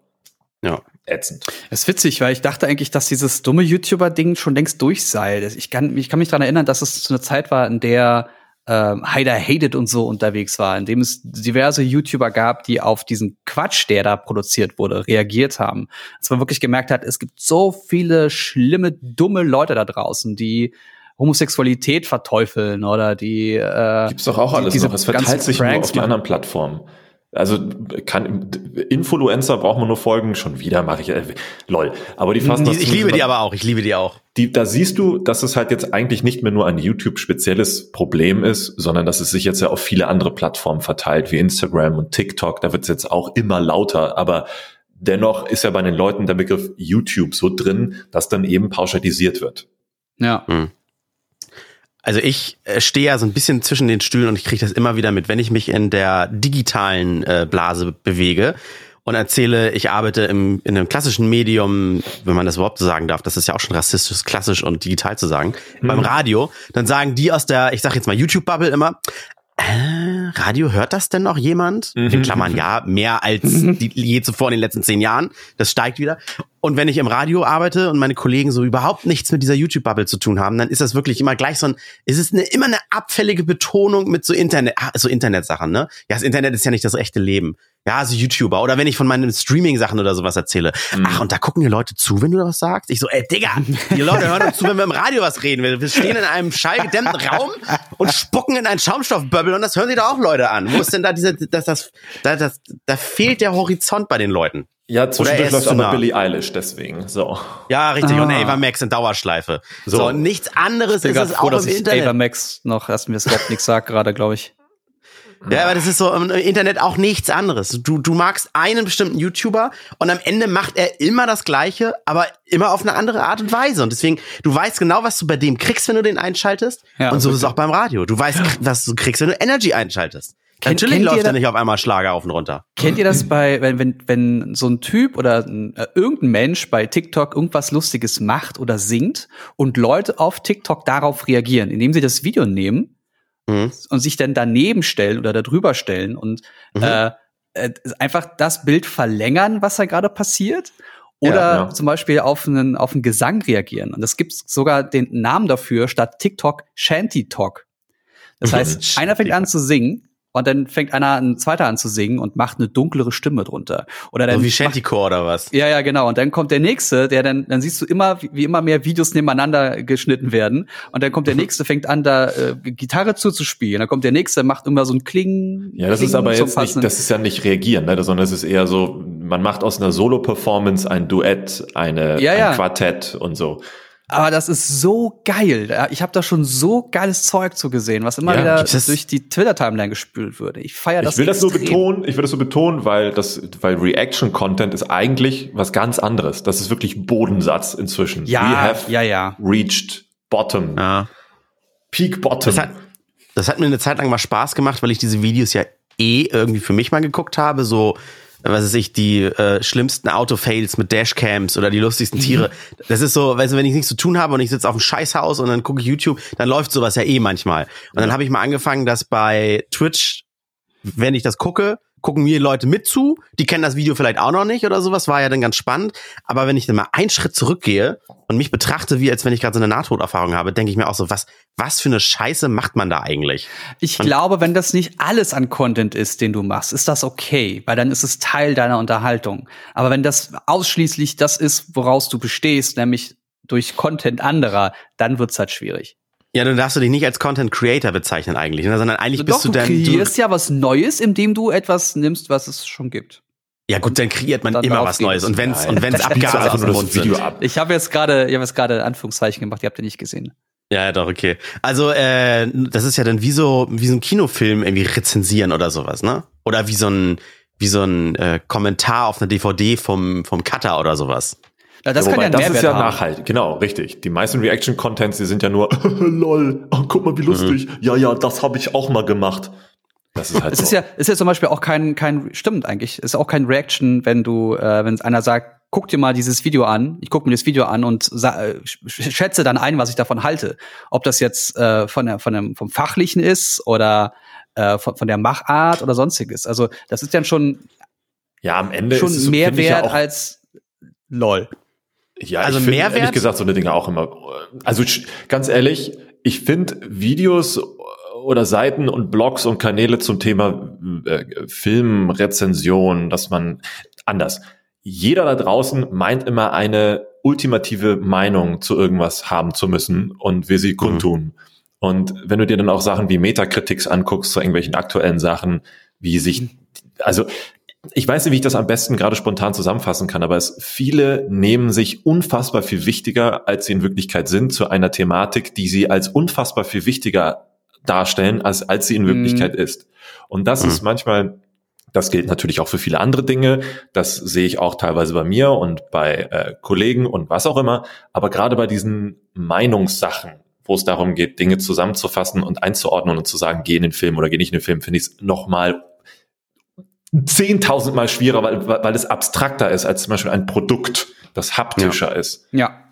Ja. Ätzend. Das ist witzig, weil ich dachte eigentlich, dass dieses dumme YouTuber-Ding schon längst durch sei. Ich kann, ich kann mich daran erinnern, dass es zu einer Zeit war, in der ähm, Heider Hated und so unterwegs war, in dem es diverse YouTuber gab, die auf diesen Quatsch, der da produziert wurde, reagiert haben. Dass man wirklich gemerkt hat, es gibt so viele schlimme, dumme Leute da draußen, die Homosexualität verteufeln oder die äh, Gibt's doch auch die- alles diese noch. Es verteilt sich nur auf die anderen Plattformen. Also kann Influencer braucht man nur folgen. Schon wieder mache ich äh, lol. Aber die fassen das Ich liebe die aber auch, ich liebe die auch. die, da siehst du, dass es halt jetzt eigentlich nicht mehr nur ein YouTube-spezielles Problem ist, sondern dass es sich jetzt ja auf viele andere Plattformen verteilt, wie Instagram und TikTok. Da wird es jetzt auch immer lauter, aber dennoch ist ja bei den Leuten der Begriff YouTube so drin, dass dann eben pauschalisiert wird. ja. Also ich äh, stehe ja so ein bisschen zwischen den Stühlen und ich kriege das immer wieder mit, wenn ich mich in der digitalen äh, Blase bewege und erzähle, ich arbeite im, in einem klassischen Medium, wenn man das überhaupt so sagen darf, das ist ja auch schon rassistisch, klassisch und digital zu sagen, beim Radio, dann sagen die aus der, ich sag jetzt mal YouTube-Bubble immer, äh, Radio, hört das denn noch jemand? In Klammern, ja, mehr als *laughs* die, je zuvor in den letzten zehn Jahren. Das steigt wieder. Und wenn ich im Radio arbeite und meine Kollegen so überhaupt nichts mit dieser YouTube-Bubble zu tun haben, dann ist das wirklich immer gleich so ein, ist es eine, immer eine abfällige Betonung mit so Internet, ah, so Internetsachen, ne? Ja, das Internet ist ja nicht das echte Leben. Ja, so YouTuber. Oder wenn ich von meinen Streaming-Sachen oder sowas erzähle. Ach, und da gucken die Leute zu, wenn du das sagst? Ich so, ey, Digga, die Leute hören uns zu, wenn wir im Radio was reden. Wir wir stehen in einem schallgedämmten Raum und spucken in einen Schaumstoffbubble und das hören sich da auch Leute an. Wo ist denn da diese, das, das, da, das, da fehlt der Horizont bei den Leuten. Ja, zwischendurch läuft noch nah. Billie Eilish, deswegen. So. Ja, richtig. Und Ah. Ava Max in Dauerschleife. So, So. nichts anderes Ich bin ist es froh, auch dass im ich Internet. Ava Max noch, dass mir das überhaupt nichts sagt gerade, glaube ich. Ja, aber das ist so im Internet auch nichts anderes. Du, du magst einen bestimmten YouTuber und am Ende macht er immer das Gleiche, aber immer auf eine andere Art und Weise. Und deswegen, du weißt genau, was du bei dem kriegst, wenn du den einschaltest. Ja, und so ist es wirklich. auch beim Radio. Du weißt, was du kriegst, wenn du Energy einschaltest. Kennt- Natürlich kennt läuft da- nicht auf einmal Schlager auf und runter. Kennt ihr das bei, wenn, wenn, wenn so ein Typ oder ein, äh, irgendein Mensch bei TikTok irgendwas Lustiges macht oder singt und Leute auf TikTok darauf reagieren, indem sie das Video nehmen Mhm. und sich dann daneben stellen oder darüber stellen und Mhm. äh, äh, einfach das Bild verlängern, was da gerade passiert. Oder Ja, ja. zum Beispiel auf einen, auf einen Gesang reagieren. Und es gibt sogar den Namen dafür statt TikTok Shanty Talk. Das Mhm. heißt, einer fängt an zu singen und dann fängt einer ein zweiter an zu singen und macht eine dunklere Stimme drunter. Oder dann So wie Shantycore oder was? ja, ja, genau. Und dann kommt der nächste, der dann, dann siehst du immer, wie, wie immer mehr Videos nebeneinander geschnitten werden. Und dann kommt der *laughs* nächste, fängt an, da äh, Gitarre zuzuspielen. Dann kommt der nächste, macht immer so ein Kling. Ja, das Kling ist aber jetzt nicht, das ist ja nicht reagieren, ne, sondern es ist eher so, man macht aus einer Solo-Performance ein Duett, eine, Ja, ja. ein Quartett und so. Aber das ist so geil. Ich habe da schon so geiles Zeug zu gesehen, was immer Ja, wieder das- durch die Twitter-Timeline gespült würde. Ich feiere das ich will das nur extrem. betonen, ich will das so betonen, weil das, weil Reaction-Content ist eigentlich was ganz anderes. Das ist wirklich Bodensatz inzwischen. Ja, We have ja, ja. reached bottom. Ja. Peak Bottom. Das hat, das hat mir eine Zeit lang mal Spaß gemacht, weil ich diese Videos ja eh irgendwie für mich mal geguckt habe, so was weiß ich, die äh, schlimmsten Autofails mit Dashcams oder die lustigsten Tiere. Das ist so, weißt du, wenn ich nichts zu tun habe und ich sitze auf dem Scheißhaus und dann gucke ich YouTube, dann läuft sowas ja eh manchmal. Und dann habe ich mal angefangen, dass bei Twitch, wenn ich das gucke, gucken mir Leute mit zu, die kennen das Video vielleicht auch noch nicht oder sowas, war ja dann ganz spannend. Aber wenn ich dann mal einen Schritt zurückgehe und mich betrachte, wie als wenn ich gerade so eine Nahtoderfahrung habe, denke ich mir auch so, was, was für eine Scheiße macht man da eigentlich? Ich glaube, wenn das nicht alles an Content ist, den du machst, ist das okay, weil dann ist es Teil deiner Unterhaltung. Aber wenn das ausschließlich das ist, woraus du bestehst, nämlich durch Content anderer, dann wird's halt schwierig. Ja, dann darfst du dich nicht als Content Creator bezeichnen eigentlich, ne, sondern eigentlich bist Doch, du du dann. kreierst ja was Neues, indem du etwas nimmst, was es schon gibt. ja gut, dann kreiert man dann immer was Neues. Und wenn's, Nein, und wenn's du Abgase aus *laughs* dem nur Mund das Video sind. ab. Ich habe jetzt gerade, ich habe jetzt gerade Anführungszeichen gemacht, die habt ihr nicht gesehen. Ja, ja, doch, okay. Also, äh, das ist ja dann wie so, wie so ein Kinofilm irgendwie rezensieren oder sowas, ne? Oder wie so ein, wie so ein äh, Kommentar auf einer DVD vom, vom Cutter oder sowas. Na, das Ja, kann ja das ist ja nachhaltig, genau, richtig. Die meisten Reaction-Contents, die sind ja nur, *laughs* lol, oh, guck mal, wie lustig. Ja, ja, das habe ich auch mal gemacht. Das ist halt Es so. ist ja, ist ja zum Beispiel auch kein, kein, stimmt eigentlich, ist auch kein Reaction, wenn du, äh, wenn einer sagt, guck dir mal dieses Video an, ich gucke mir das Video an und äh, sch- schätze dann ein, was ich davon halte. Ob das jetzt äh, von der, von dem, vom Fachlichen ist oder äh, von, von der Machart oder sonstiges. Also das ist dann schon, ja, am Ende schon ist es, mehr ja wert auch, als LOL. Ja, Also ich finde Mehrwert? ehrlich gesagt so eine Dinge auch immer. Also ganz ehrlich, ich finde Videos oder Seiten und Blogs und Kanäle zum Thema äh, Filmrezension, dass man anders. Jeder da draußen meint immer eine ultimative Meinung zu irgendwas haben zu müssen und will sie kundtun. Und wenn du dir dann auch Sachen wie Metakritiks anguckst zu irgendwelchen aktuellen Sachen, wie sich, also ich weiß nicht, wie ich das am besten gerade spontan zusammenfassen kann, aber es, viele nehmen sich unfassbar viel wichtiger, als sie in Wirklichkeit sind, zu einer Thematik, die sie als unfassbar viel wichtiger darstellen, als, als sie in Wirklichkeit ist. Und das Mhm. ist manchmal, das gilt natürlich auch für viele andere Dinge. Das sehe ich auch teilweise bei mir und bei äh, Kollegen und was auch immer. Aber gerade bei diesen Meinungssachen, wo es darum geht, Dinge zusammenzufassen und einzuordnen und zu sagen, geh in den Film oder geh nicht in den Film, finde ich es nochmal zehntausendmal schwieriger, weil, weil es abstrakter ist als zum Beispiel ein Produkt, das haptischer ist. Ja.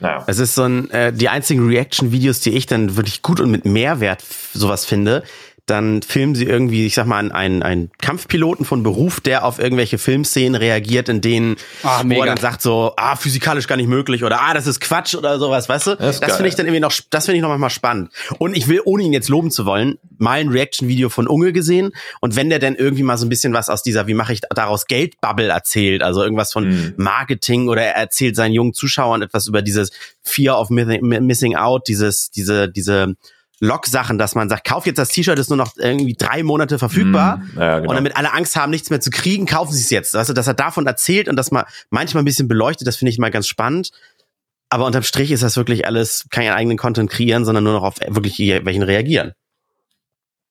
Naja. Es ist so ein, äh, die einzigen Reaction-Videos, die ich dann wirklich gut und mit Mehrwert sowas finde, dann filmen sie irgendwie, ich sag mal, einen, einen, Kampfpiloten von Beruf, der auf irgendwelche Filmszenen reagiert, in denen, Ah, wo er dann sagt so, ah, physikalisch gar nicht möglich oder ah, das ist Quatsch oder sowas, weißt du? Das Das, finde ich dann irgendwie noch, das finde ich noch manchmal spannend. Und ich will, ohne ihn jetzt loben zu wollen, mal ein Reaction-Video von Unge gesehen und wenn der dann irgendwie mal so ein bisschen was aus dieser, wie mache ich daraus Geldbubble erzählt, also irgendwas von Mhm. Marketing oder er erzählt seinen jungen Zuschauern etwas über dieses Fear of Missing, Missing Out, dieses, diese, diese Log-Sachen, dass man sagt, kauf jetzt das T-Shirt, ist nur noch irgendwie drei Monate verfügbar. Mhm. Ja, genau. Und damit alle Angst haben, nichts mehr zu kriegen, kaufen sie es jetzt. Weißt du, dass er davon erzählt und das mal manchmal ein bisschen beleuchtet, das finde ich mal ganz spannend. Aber unterm Strich ist das wirklich alles keinen eigenen Content kreieren, sondern nur noch auf wirklich welchen reagieren.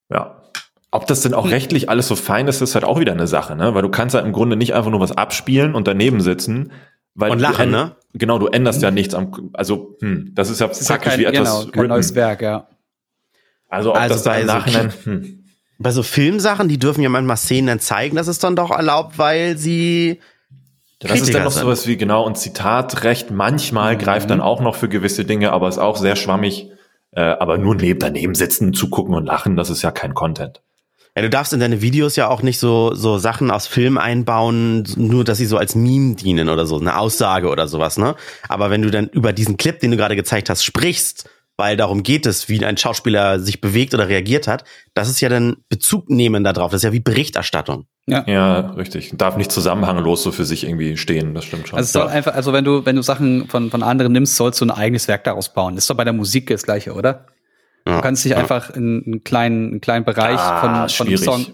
Ja. Ob das denn auch rechtlich alles so fein ist, ist halt auch wieder eine Sache, ne? Weil du kannst halt im Grunde nicht einfach nur was abspielen und daneben sitzen. Weil Und lachen, ne? Genau, du änderst ja nichts am, also, hm, das ist ja Das ist ja praktisch kein, wie etwas genau, kein neues Werk, ja. Also, ob Also das da bei im so hm. Bei so Filmsachen, die dürfen ja manchmal Szenen dann zeigen, das ist dann doch erlaubt, weil sie Das ist Kritiker dann noch sind. sowas wie, genau, und Zitatrecht manchmal Mhm. greift dann auch noch für gewisse Dinge, aber ist auch sehr schwammig. Äh, aber nur neben daneben sitzen, zugucken und lachen, das ist ja kein Content. Ja, du darfst in deine Videos ja auch nicht so, so Sachen aus Filmen einbauen, nur dass sie so als Meme dienen oder so, eine Aussage oder sowas, ne? Aber wenn du dann über diesen Clip, den du gerade gezeigt hast, sprichst, weil darum geht es, wie ein Schauspieler sich bewegt oder reagiert hat, das ist ja dann Bezug nehmen darauf. Das ist ja wie Berichterstattung. Ja, richtig. Darf nicht zusammenhanglos so für sich irgendwie stehen, das stimmt schon. Also es soll einfach, also wenn du, wenn du Sachen von, von anderen nimmst, sollst du ein eigenes Werk daraus bauen. Das ist doch bei der Musik das gleiche, oder? Ja. Du kannst dich Ja. einfach in einen kleinen, einen kleinen Bereich Ah, von, von einem. Song.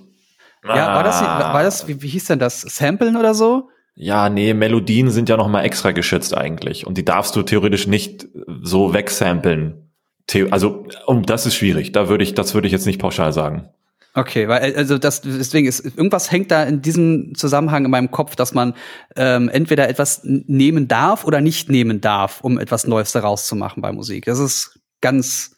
Ja, war das, Ah. war das, wie, wie hieß denn das? Samplen oder so? Ja, nee, Melodien sind ja noch mal extra geschützt eigentlich und die darfst du theoretisch nicht so wegsamplen. The also, und das ist schwierig. Da würde ich, das würde ich jetzt nicht pauschal sagen. Okay, weil also das deswegen ist irgendwas hängt da in diesem Zusammenhang in meinem Kopf, dass man ähm, entweder etwas nehmen darf oder nicht nehmen darf, um etwas Neues daraus zu machen bei Musik. Das ist ganz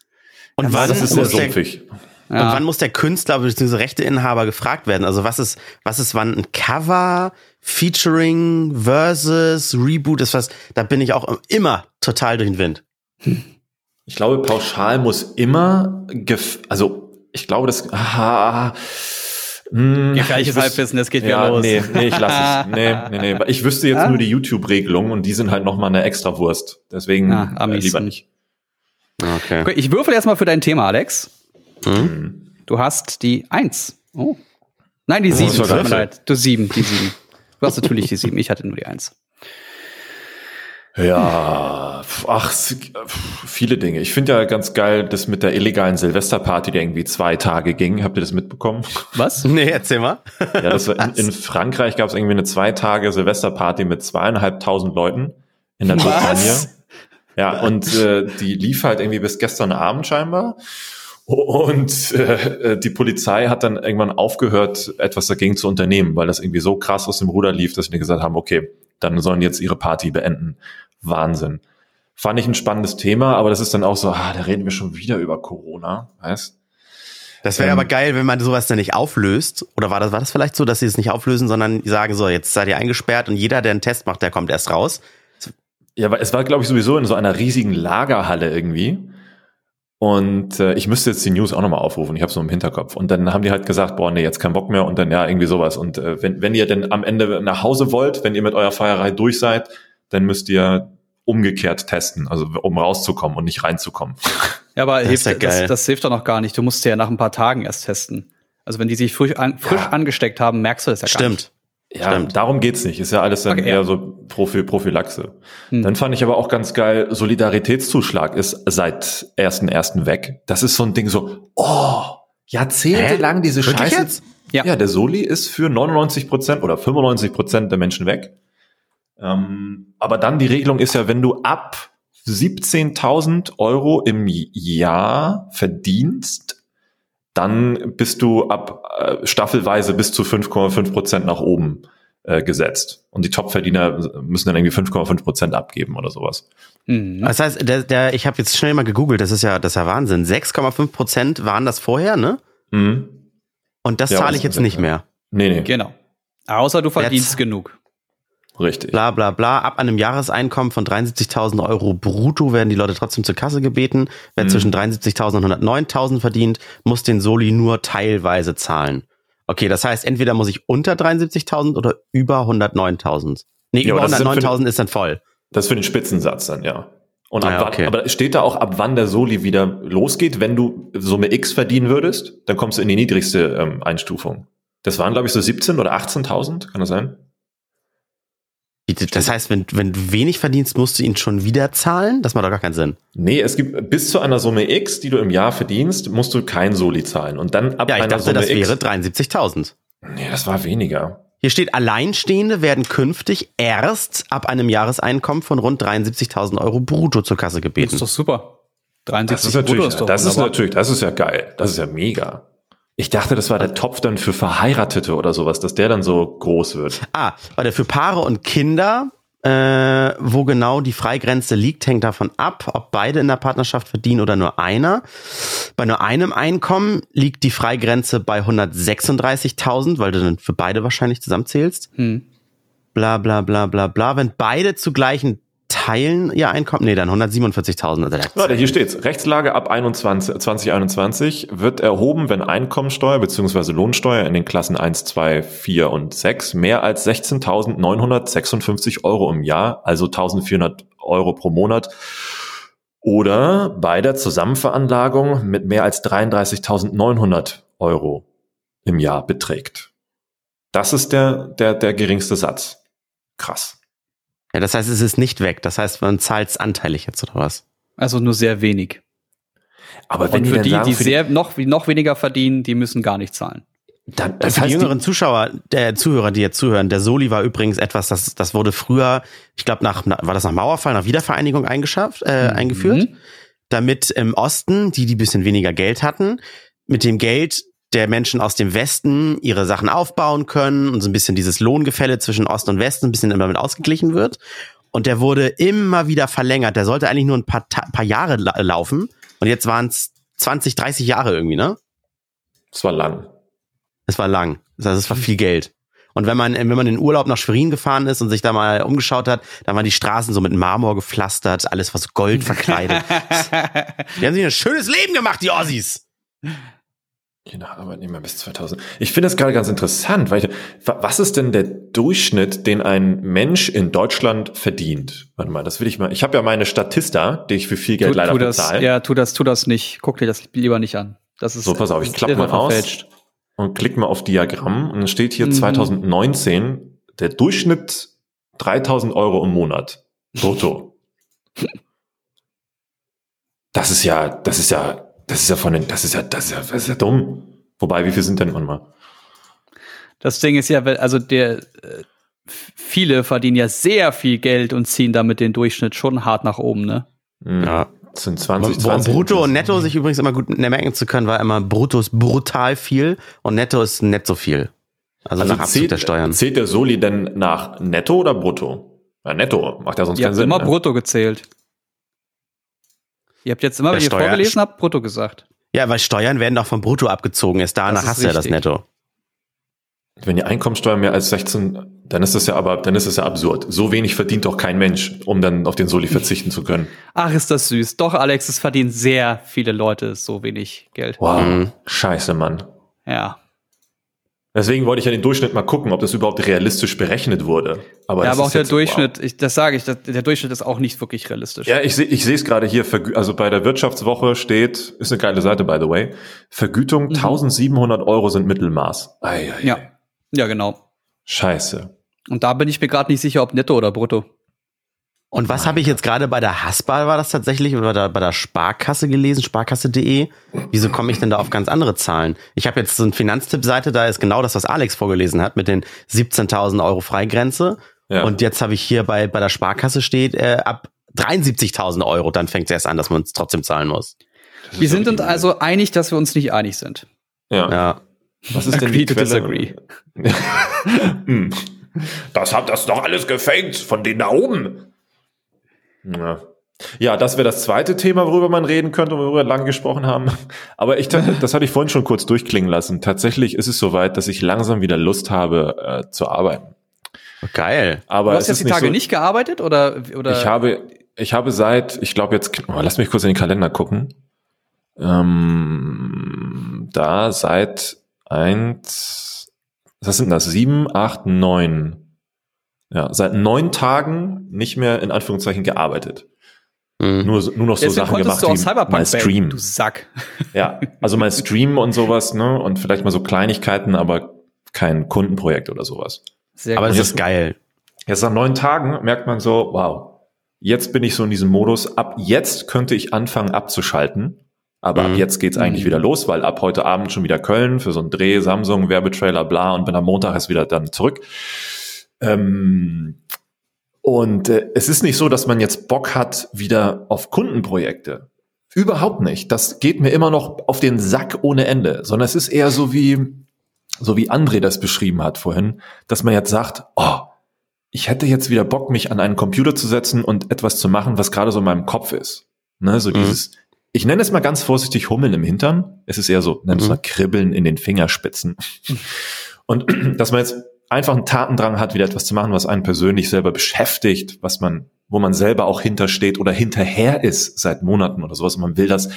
Und wann, Das ist sehr muss der, sumpfig. und wann muss der Künstler bzw. Rechteinhaber gefragt werden? Also was ist, was ist wann ein Cover, Featuring, Versus, Reboot ist was, da bin ich auch immer total durch den Wind. *laughs* Ich glaube, pauschal muss immer, gef also ich glaube, das. Ah, mh, Gefährliches ich wüs- Halbwissen, das geht wieder ja, los. Nee, nee, ich lasse es. *laughs* Nee, nee, nee. Ich wüsste jetzt Ah. nur die YouTube-Regelung und die sind halt nochmal eine extra Wurst. Deswegen Ah, äh, lieber nicht. Okay. Okay, ich würfel erstmal für dein Thema, Alex. Hm? Du hast die Eins. Oh. Nein, die das Sieben. war Tut mir leid. Du Sieben, die Sieben. Du hast natürlich die Sieben. Ich hatte nur die Eins. Ja, ach, viele Dinge. Ich finde ja ganz geil, das mit der illegalen Silvesterparty, die irgendwie zwei Tage ging. Habt ihr das mitbekommen? Was? *laughs* Nee, erzähl mal. Ja, das war in, in Frankreich gab es irgendwie eine zwei Tage Silvesterparty mit zweieinhalbtausend Leuten in der? Bretagne. Ja, und äh, die lief halt irgendwie bis gestern Abend scheinbar. Und äh, äh, die Polizei hat dann irgendwann aufgehört, etwas dagegen zu unternehmen, weil das irgendwie so krass aus dem Ruder lief, dass wir gesagt haben, okay, dann sollen die jetzt ihre Party beenden. Wahnsinn. Fand ich ein spannendes Thema, aber das ist dann auch so, ah, da reden wir schon wieder über Corona, weißt? Das wäre Ähm. aber geil, wenn man sowas dann nicht auflöst. Oder war das, war das vielleicht so, dass sie es nicht auflösen, sondern sagen so, jetzt seid ihr eingesperrt und jeder, der einen Test macht, der kommt erst raus. Ja, aber es war, glaube ich, sowieso in so einer riesigen Lagerhalle irgendwie. Und äh, ich müsste jetzt die News auch nochmal aufrufen, ich habe es nur im Hinterkopf. Und dann haben die halt gesagt, boah, nee, jetzt kein Bock mehr und dann ja, irgendwie sowas. Und äh, wenn, wenn ihr denn am Ende nach Hause wollt, wenn ihr mit eurer Feierei durch seid, dann müsst ihr umgekehrt testen, also um rauszukommen und nicht reinzukommen. Ja, aber Das hilft, ja das, das hilft doch noch gar nicht. Du musst ja nach ein paar Tagen erst testen. Also wenn die sich frisch, an, frisch angesteckt haben, merkst du das ja gar nicht. Stimmt. Ja, Stimmt. darum geht's nicht. Ist ja alles dann Okay, eher ja. so Profi Prophylaxe. Hm. Dann fand ich aber auch ganz geil, Solidaritätszuschlag ist seit 1.1. weg. Das ist so ein Ding so, oh, jahrzehntelang diese Scheiße. jetzt? Ja. Ja. der Soli ist für 99 Prozent oder 95 Prozent der Menschen weg. Ähm, aber dann die Regelung ist ja, wenn du ab 17.000 Euro im Jahr verdienst, dann bist du ab äh, staffelweise bis zu 5,5 Prozent nach oben äh, gesetzt. Und die Topverdiener müssen dann irgendwie 5,5 Prozent abgeben oder sowas. Mhm. Das heißt, der, der, ich habe jetzt schnell mal gegoogelt, das ist ja, das ist ja Wahnsinn. 6,5 Prozent waren das vorher, ne? Mhm. Und das Ja, zahle ich jetzt nicht mehr. Nee, nee, Genau. Außer du verdienst Jetzt- genug. Richtig. Bla bla bla. Ab einem Jahreseinkommen von 73.000 Euro brutto werden die Leute trotzdem zur Kasse gebeten. Wer Mhm. zwischen 73.000 und 109.000 verdient, muss den Soli nur teilweise zahlen. Okay, das heißt, entweder muss ich unter 73.000 oder über 109.000. Nee, Ja, über aber das sind für- 109.000 ist dann voll. Das ist für den Spitzensatz dann, ja. Und ab ja, wann, okay. aber steht da auch, ab wann der Soli wieder losgeht? Wenn du Summe X verdienen würdest, dann kommst du in die niedrigste ähm, Einstufung. Das waren, glaube ich, so 17 oder 18.000, kann das sein? Das heißt, wenn, wenn du wenig verdienst, musst du ihn schon wieder zahlen? Das macht doch gar keinen Sinn. Nee, es gibt bis zu einer Summe X, die du im Jahr verdienst, musst du kein Soli zahlen. Und dann ab Ja, ich einer dachte, Summe das X. wäre 73.000. Nee, das war weniger. Hier steht, Alleinstehende werden künftig erst ab einem Jahreseinkommen von rund 73.000 Euro brutto zur Kasse Das gebeten. ist doch super. 73 Das ist natürlich, brutto doch das ist natürlich, das ist ja geil. Das ist ja mega. Ich dachte, das war der Topf dann für Verheiratete oder sowas, dass der dann so groß wird. Ah, warte, für Paare und Kinder, äh, wo genau die Freigrenze liegt, hängt davon ab, ob beide in der Partnerschaft verdienen oder nur einer. Bei nur einem Einkommen liegt die Freigrenze bei 136.000, weil du dann für beide wahrscheinlich zusammenzählst. Hm. Bla bla bla bla bla. Wenn beide zu gleichen Teilen ihr Einkommen, nee, dann 147.000. Also Warte, hier steht's. Rechtslage ab 21, 2021 wird erhoben, wenn Einkommensteuer bzw. Lohnsteuer in den Klassen 1, 2, 4 und 6 mehr als 16.956 Euro im Jahr, also 1.400 Euro pro Monat, oder bei der Zusammenveranlagung mit mehr als 33.900 Euro im Jahr beträgt. Das ist der, der, der geringste Satz. Krass. Ja, das heißt, es ist nicht weg. Das heißt, man zahlt es anteilig jetzt oder was? Also nur sehr wenig. Aber Und für die, sagen, die für sehr noch, noch weniger verdienen, die müssen gar nicht zahlen. dann, Das Für heißt, die die, jüngeren Zuschauer, der Zuhörer, die jetzt zuhören, der Soli war übrigens etwas, das, das wurde früher, ich glaube, nach, war das nach Mauerfall, nach Wiedervereinigung eingeschafft, äh, Mhm. eingeführt, damit im Osten, die, die bisschen weniger Geld hatten, mit dem Geld der Menschen aus dem Westen ihre Sachen aufbauen können und so ein bisschen dieses Lohngefälle zwischen Ost und Westen ein bisschen damit ausgeglichen wird. Und der wurde immer wieder verlängert. Der sollte eigentlich nur ein paar, Ta- paar Jahre la laufen. Und jetzt waren es 20, 30 Jahre irgendwie, ne? Das war lang. Es war lang. Also es war viel Geld. Und wenn man, wenn man in Urlaub nach Schwerin gefahren ist und sich da mal umgeschaut hat, dann waren die Straßen so mit Marmor gepflastert, alles was Gold verkleidet. *laughs* die haben sich ein schönes Leben gemacht, die Ossis. Je nach Arbeitnehmer bis 2000. Ich finde das gerade ganz interessant, weil ich, was ist denn der Durchschnitt, den ein Mensch in Deutschland verdient? Warte mal, das will ich mal. Ich habe ja meine Statista, die ich für viel Geld tu, leider tu das, bezahle. Ja, tu das, tu das nicht. Guck dir das lieber nicht an. Das ist so, pass auf, ich klappe mal aus und klick mal auf Diagramm und dann steht hier mhm. 2019 der Durchschnitt 3000 Euro im Monat brutto. *laughs* das ist ja, das ist ja, das ist ja von den, das ist ja, das ist ja, das ist ja dumm. Wobei, wie viel sind denn mal? Das Ding ist ja, also der, äh, viele verdienen ja sehr viel Geld und ziehen damit den Durchschnitt schon hart nach oben, ne? Mhm. Ja. Das sind 20, 20 Brutto und Netto sich übrigens immer gut merken zu können, war immer Brutto ist brutal viel und Netto ist nicht so viel. Also, also nach Abzug der Steuern. Zählt der Soli denn nach Netto oder Brutto? Ja, Netto macht ja sonst ihr keinen Sinn. immer ne? Brutto gezählt. Ihr habt jetzt immer, wenn ihr vorgelesen habt, Brutto gesagt. Ja, weil Steuern werden doch vom Brutto abgezogen. Erst danach hast du ja das Netto. Wenn die Einkommensteuer mehr als 16, dann ist das ja aber, dann ist das ja absurd. So wenig verdient doch kein Mensch, um dann auf den Soli verzichten zu können. Ach, ist das süß. Doch, Alex, es verdienen sehr viele Leute so wenig Geld. Wow. Mhm. Scheiße, Mann. Ja. Deswegen wollte ich ja den Durchschnitt mal gucken, ob das überhaupt realistisch berechnet wurde. Aber ja, aber auch der Durchschnitt, wow. ich, das sage ich, das, der Durchschnitt ist auch nicht wirklich realistisch. Ja, ich sehe ich sehe es gerade hier, also bei der Wirtschaftswoche steht, ist eine geile Seite, by the way, Vergütung mhm. 1700 Euro sind Mittelmaß. Ei, ei, ja. Ja, genau. Scheiße. Und da bin ich mir gerade nicht sicher, ob netto oder brutto. Und was habe ich jetzt gerade bei der Haspa, war das tatsächlich, oder bei der, bei der Sparkasse gelesen, sparkasse.de? Wieso komme ich denn da auf ganz andere Zahlen? Ich habe jetzt so eine Finanztipp-Seite, da ist genau das, was Alex vorgelesen hat, mit den 17.000 Euro Freigrenze. Ja. Und jetzt habe ich hier bei, bei der Sparkasse steht, äh, ab 73.000 Euro, dann fängt es erst an, dass man es trotzdem zahlen muss. Wir sind uns also einig, dass wir uns nicht einig sind. Ja. ja. Was ist denn Agree die Quelle? disagree. *laughs* Hm. das hat das doch alles gefängt von denen da oben. Ja. Ja, das wäre das zweite Thema, worüber man reden könnte, worüber wir lang gesprochen haben. *laughs* Aber ich, das hatte ich vorhin schon kurz durchklingen lassen. Tatsächlich ist es soweit, dass ich langsam wieder Lust habe äh, zu arbeiten. Geil. Aber du hast jetzt die Tage so, nicht gearbeitet oder, oder? Ich habe, ich habe seit, ich glaube jetzt, oh, lass mich kurz in den Kalender gucken. Ähm, da seit eins, was sind das? Sieben, acht, neun. Ja, seit neun Tagen nicht mehr in Anführungszeichen gearbeitet. Mhm. Nur, nur noch so Deswegen Sachen gemacht du wie mein Stream. Du Sack. Ja, also mein Stream und sowas, ne? Und vielleicht mal so Kleinigkeiten, aber kein Kundenprojekt oder sowas. Sehr aber es ist geil. Jetzt nach neun Tagen merkt man so, wow, jetzt bin ich so in diesem Modus. Ab jetzt könnte ich anfangen abzuschalten aber mhm. ab jetzt geht's eigentlich mhm. wieder los, weil ab heute Abend schon wieder Köln für so einen Dreh, Samsung, Werbetrailer, bla und bin am Montag erst wieder dann zurück. Ähm, und äh, es ist nicht so, dass man jetzt Bock hat wieder auf Kundenprojekte. Überhaupt nicht. Das geht mir immer noch auf den Sack ohne Ende, sondern es ist eher so wie, so wie André das beschrieben hat vorhin, dass man jetzt sagt, oh, ich hätte jetzt wieder Bock, mich an einen Computer zu setzen und etwas zu machen, was gerade so in meinem Kopf ist. Ne, so mhm. dieses, ich nenne es mal ganz vorsichtig Hummeln im Hintern. Es ist eher so, nenn es mhm. mal Kribbeln in den Fingerspitzen. *laughs* Und dass man jetzt einfach einen Tatendrang hat, wieder etwas zu machen, was einen persönlich selber beschäftigt, was man, wo man selber auch hintersteht oder hinterher ist seit Monaten oder sowas. Und man will das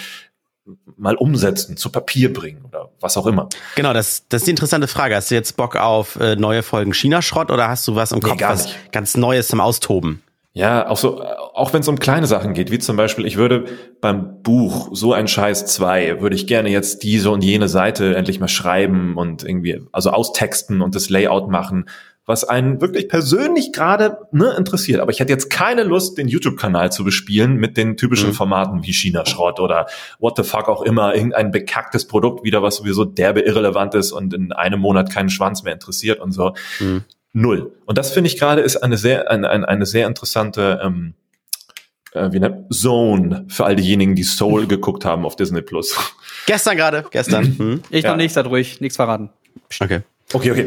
mal umsetzen, zu Papier bringen oder was auch immer. Genau, das, das ist die interessante Frage. Hast du jetzt Bock auf äh, neue Folgen China-Schrott oder hast du was im nee, Kopf, was ganz Neues zum Austoben? Ja, auch so, auch wenn es um kleine Sachen geht, wie zum Beispiel, ich würde beim Buch so ein Scheiß 2, würde ich gerne jetzt diese und jene Seite endlich mal schreiben und irgendwie, also austexten und das Layout machen, was einen wirklich persönlich gerade ne, interessiert. Aber ich hätte jetzt keine Lust, den YouTube-Kanal zu bespielen mit den typischen mhm. Formaten wie China-Schrott oder what the fuck auch immer, irgendein bekacktes Produkt wieder, was sowieso derbe irrelevant ist und in einem Monat keinen Schwanz mehr interessiert und so. Mhm. Null. Und das finde ich gerade ist eine sehr, eine, eine, eine sehr interessante ähm, äh, wie nennt, Zone für all diejenigen, die Soul *laughs* geguckt haben auf Disney Plus. Gestern gerade, gestern. Hm. Ich ja. noch nicht, seid ruhig, nichts verraten. Okay. Okay, okay.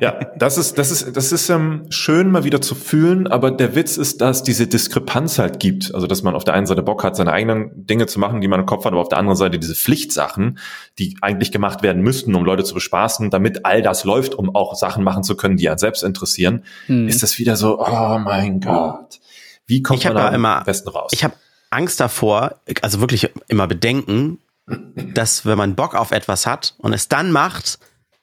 Ja, das ist, das ist, das ist ähm, schön mal wieder zu fühlen, aber der Witz ist, dass diese Diskrepanz halt gibt. Also, dass man auf der einen Seite Bock hat, seine eigenen Dinge zu machen, die man im Kopf hat, aber auf der anderen Seite diese Pflichtsachen, die eigentlich gemacht werden müssten, um Leute zu bespaßen, damit all das läuft, um auch Sachen machen zu können, die einen selbst interessieren, hm. ist das wieder so, oh mein Gott. Wie kommt ich man da immer, am besten raus? Ich habe Angst davor, also wirklich immer Bedenken, dass wenn man Bock auf etwas hat und es dann macht,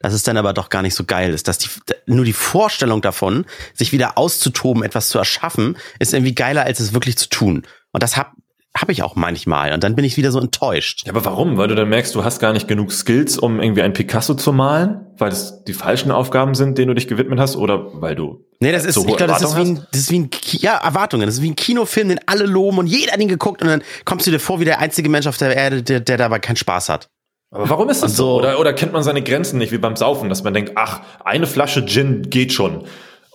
dass es dann aber doch gar nicht so geil ist. Dass die, nur die Vorstellung davon, sich wieder auszutoben, etwas zu erschaffen, ist irgendwie geiler, als es wirklich zu tun. Und das hab, habe ich auch manchmal. Und dann bin ich wieder so enttäuscht. Ja, aber warum? Weil du dann merkst, du hast gar nicht genug Skills, um irgendwie ein Picasso zu malen? Weil es die falschen Aufgaben sind, denen du dich gewidmet hast? Oder weil du. Nee, das ist, so ich glaube, das ist wie ein, das ist wie ein, ja, Erwartungen. Das ist wie ein Kinofilm, den alle loben und jeder hat ihn geguckt und dann kommst du dir vor wie der einzige Mensch auf der Erde, der, der dabei keinen Spaß hat. Aber warum ist das so? so? Oder, oder kennt man seine Grenzen nicht, wie beim Saufen, dass man denkt, ach, eine Flasche Gin geht schon.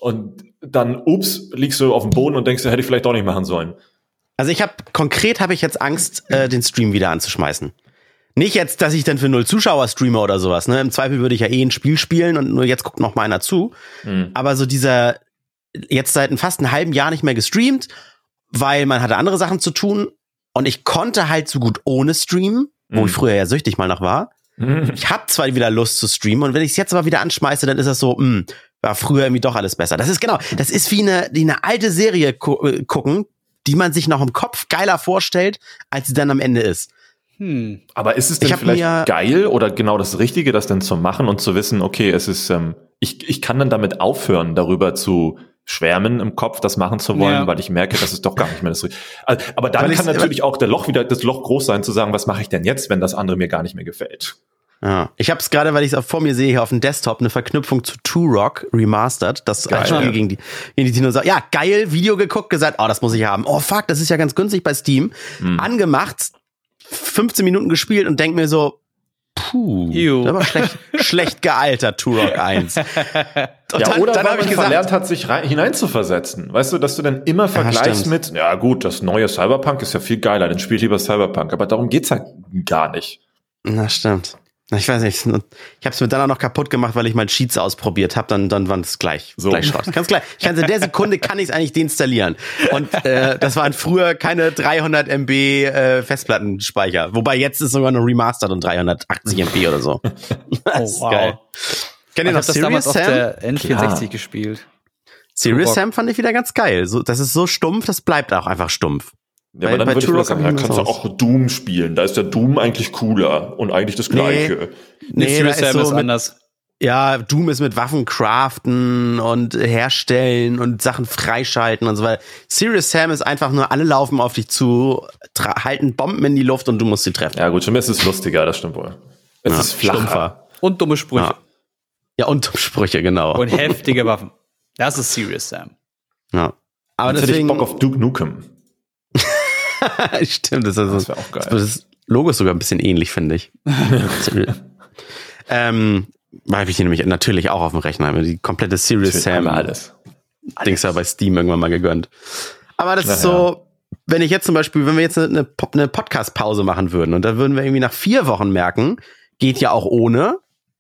Und dann, ups, liegst du auf dem Boden und denkst, hätte ich vielleicht doch nicht machen sollen. Also ich habe konkret habe ich jetzt Angst, äh, den Stream wieder anzuschmeißen. Nicht jetzt, dass ich dann für null Zuschauer streame oder sowas. Ne? Im Zweifel würde ich ja eh ein Spiel spielen und nur jetzt guckt noch mal einer zu. Mhm. Aber so dieser jetzt seit fast einem halben Jahr nicht mehr gestreamt, weil man hatte andere Sachen zu tun und ich konnte halt so gut ohne streamen wo mhm. ich früher ja süchtig mal noch war. Mhm. Ich habe zwar wieder Lust zu streamen und wenn ich es jetzt aber wieder anschmeiße, dann ist das so, mh, hm, war früher irgendwie doch alles besser. Das ist genau, das ist wie eine, wie eine alte Serie gu äh, gucken, die man sich noch im Kopf geiler vorstellt, als sie dann am Ende ist. Hm. Aber ist es denn vielleicht geil oder genau das Richtige, das denn zu machen und zu wissen, okay, es ist, ähm, ich, ich kann dann damit aufhören, darüber zu schwärmen im Kopf, das machen zu wollen, ja. weil ich merke, das ist doch gar nicht mehr das. Also, aber dann weil kann natürlich auch der Loch wieder das Loch groß sein, zu sagen, was mache ich denn jetzt, wenn das andere mir gar nicht mehr gefällt. Ja. Ich habe es gerade, weil ich es vor mir sehe, hier auf dem Desktop eine Verknüpfung zu Two Rock Remastered, das geil, Spiel ja. gegen die gegen die Dinosaurier. Ja, geil, Video geguckt, gesagt, oh, das muss ich haben. Oh fuck, das ist ja ganz günstig bei Steam. Mhm. Angemacht, 15 Minuten gespielt und denk mir so, Puh, Ew. das war schlecht, *laughs* schlecht gealtert, Turok 1. *laughs* Und ja, dann, oder dann weil man gesagt, verlernt hat, sich rein, hineinzuversetzen. Weißt du, dass du dann immer vergleichst ja, mit, ja gut, das neue Cyberpunk ist ja viel geiler, dann spielt lieber Cyberpunk. Aber darum geht's halt gar nicht. Na, stimmt. Ich weiß nicht, ich habe es mir dann auch noch kaputt gemacht, weil ich mal Cheats ausprobiert habe, dann dann war es gleich so. gleich Schrott. Ganz gleich. Ich kann in der Sekunde kann ich es eigentlich deinstallieren. Und äh, das waren früher keine 300 MB äh, Festplattenspeicher, wobei jetzt ist sogar noch remastered und 380 MB oder so. *laughs* Das ist oh, wow. geil. Kennt ihr noch das damals Sam? auf der N64 ja. gespielt. Serious Sam fand ich wieder ganz geil. So, das ist so stumpf, das bleibt auch einfach stumpf. Ja, aber dann würde ich sagen, ja, kannst du auch Doom spielen. Da ist der Doom eigentlich cooler und eigentlich das Gleiche. Nee, nee da ist, so ist anders. Ja, Doom ist mit Waffen craften und herstellen und Sachen freischalten und so weiter. Serious Sam ist einfach nur, alle laufen auf dich zu, halten Bomben in die Luft und du musst sie treffen. Ja gut, schon ist es lustiger, das stimmt wohl. Es ja, ist flacher. Und dumme Sprüche. Ja. ja, und dumme Sprüche, genau. Und heftige Waffen. Das ist Serious Sam. Ja. Aber Jetzt deswegen, hätte ich Bock auf Duke Nukem. *laughs* Stimmt, das, ist, das wäre auch geil. Das Logo ist sogar ein bisschen ähnlich, finde ich. *laughs* ähm, habe ich hier nämlich natürlich auch auf dem Rechner. Die komplette Serious Sam. Alles. Dings ja bei Steam irgendwann mal gegönnt. Aber das Na, ist so, ja. wenn ich jetzt zum Beispiel, wenn wir jetzt eine, eine Podcast-Pause machen würden und dann würden wir irgendwie nach vier Wochen merken, geht ja auch ohne.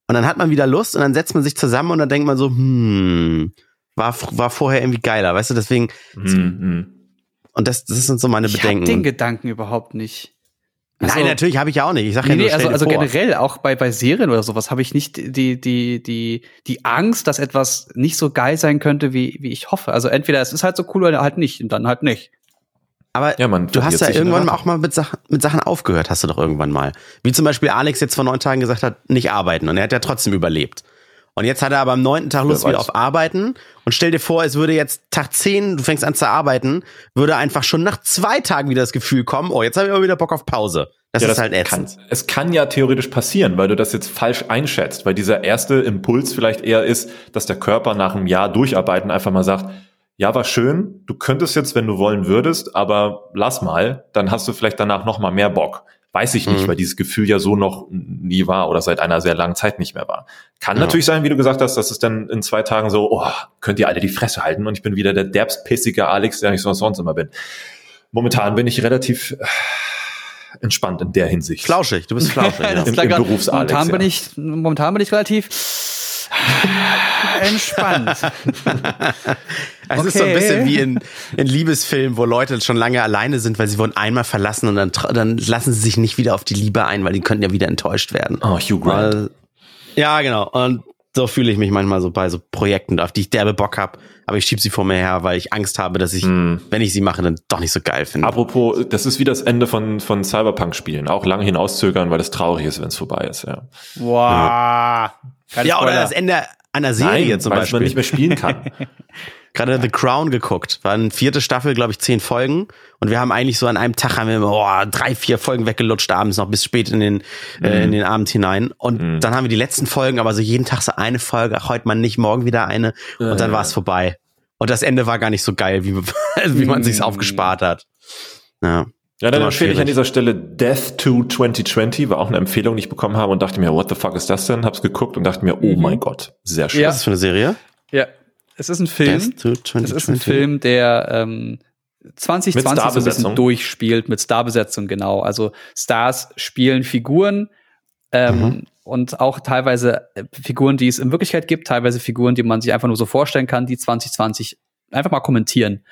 Und dann hat man wieder Lust und dann setzt man sich zusammen und dann denkt man so, hm, war, war vorher irgendwie geiler, weißt du, deswegen, mhm. Und das, das sind so meine ich Bedenken. Ich den Gedanken überhaupt nicht. Also, Nein, natürlich habe ich ja auch nicht. Ich sag nee, ja nur, nee, also, also generell auch bei bei Serien oder sowas habe ich nicht die die die die Angst, dass etwas nicht so geil sein könnte, wie wie ich hoffe. Also entweder es ist halt so cool oder halt nicht und dann halt nicht. Aber ja, man du hast ja irgendwann auch mal mit Sachen, mit Sachen aufgehört, hast du doch irgendwann mal. Wie zum Beispiel Alex jetzt vor neun Tagen gesagt hat, nicht arbeiten und er hat ja trotzdem überlebt. Und jetzt hat er aber am neunten Tag Lust wieder auf Arbeiten. Und stell dir vor, es würde jetzt Tag zehn, du fängst an zu arbeiten, würde einfach schon nach zwei Tagen wieder das Gefühl kommen, oh, jetzt habe ich aber wieder Bock auf Pause. Das ja, ist das halt ätzend. Kann, es kann ja theoretisch passieren, weil du das jetzt falsch einschätzt, weil dieser erste Impuls vielleicht eher ist, dass der Körper nach einem Jahr durcharbeiten einfach mal sagt, ja, war schön, du könntest jetzt, wenn du wollen würdest, aber lass mal, dann hast du vielleicht danach noch mal mehr Bock. Weiß ich nicht, mhm. weil dieses Gefühl ja so noch nie war oder seit einer sehr langen Zeit nicht mehr war. Kann ja. natürlich sein, wie du gesagt hast, dass es dann in zwei Tagen so, oh, könnt ihr alle die Fresse halten und ich bin wieder der derbstpissige Alex, der ich sonst immer bin. Momentan bin ich relativ äh, entspannt in der Hinsicht. Flauschig, du bist flauschig. ja. *laughs* Im, im Berufs-Alex. Momentan, ja. bin ich, momentan bin ich relativ Entspannt. *laughs* *laughs* Es ist so ein bisschen wie in, in Liebesfilmen, wo Leute schon lange alleine sind, weil sie wurden einmal verlassen und dann, dann lassen sie sich nicht wieder auf die Liebe ein, weil die könnten ja wieder enttäuscht werden. Oh, Hugh Grant. Weil, ja, genau. Und so fühle ich mich manchmal so bei so Projekten, auf die ich derbe Bock hab, aber ich schieb sie vor mir her, weil ich Angst habe, dass ich, Hm. wenn ich sie mache, dann doch nicht so geil finde. Apropos, das ist wie das Ende von, von Cyberpunk-Spielen. Auch lange hinauszögern, weil es traurig ist, wenn es vorbei ist. Ja. Wow. Keine ja, oder das Ende einer Serie Nein, zum weil Beispiel. man nicht mehr spielen kann. *laughs* gerade The Crown geguckt. War eine vierte Staffel, glaube ich, zehn Folgen. Und wir haben eigentlich so an einem Tag haben wir immer, oh, drei, vier Folgen weggelutscht abends noch bis spät in den, äh, in den Abend hinein. Und dann haben wir die letzten Folgen, aber so jeden Tag so eine Folge, ach, heute mal nicht, morgen wieder eine. Und dann war es vorbei. Und das Ende war gar nicht so geil, wie, *laughs* wie man sich's aufgespart hat. Ja. Ja, dann empfehle ich an dieser Stelle Death to 2020, war auch eine Empfehlung, die ich bekommen habe und dachte mir, what the fuck ist das denn? Hab's geguckt und dachte mir, oh mein Gott, sehr schön. Ja. Was ist das für eine Serie? Ja, es ist ein Film. Death to Es ist ein 2020. Film, der ähm, 2020 Mit so ein bisschen durchspielt, mit Starbesetzung, genau. Also Stars spielen Figuren ähm, Mhm. und auch teilweise äh, Figuren, die es in Wirklichkeit gibt, teilweise Figuren, die man sich einfach nur so vorstellen kann, die 2020 einfach mal kommentieren.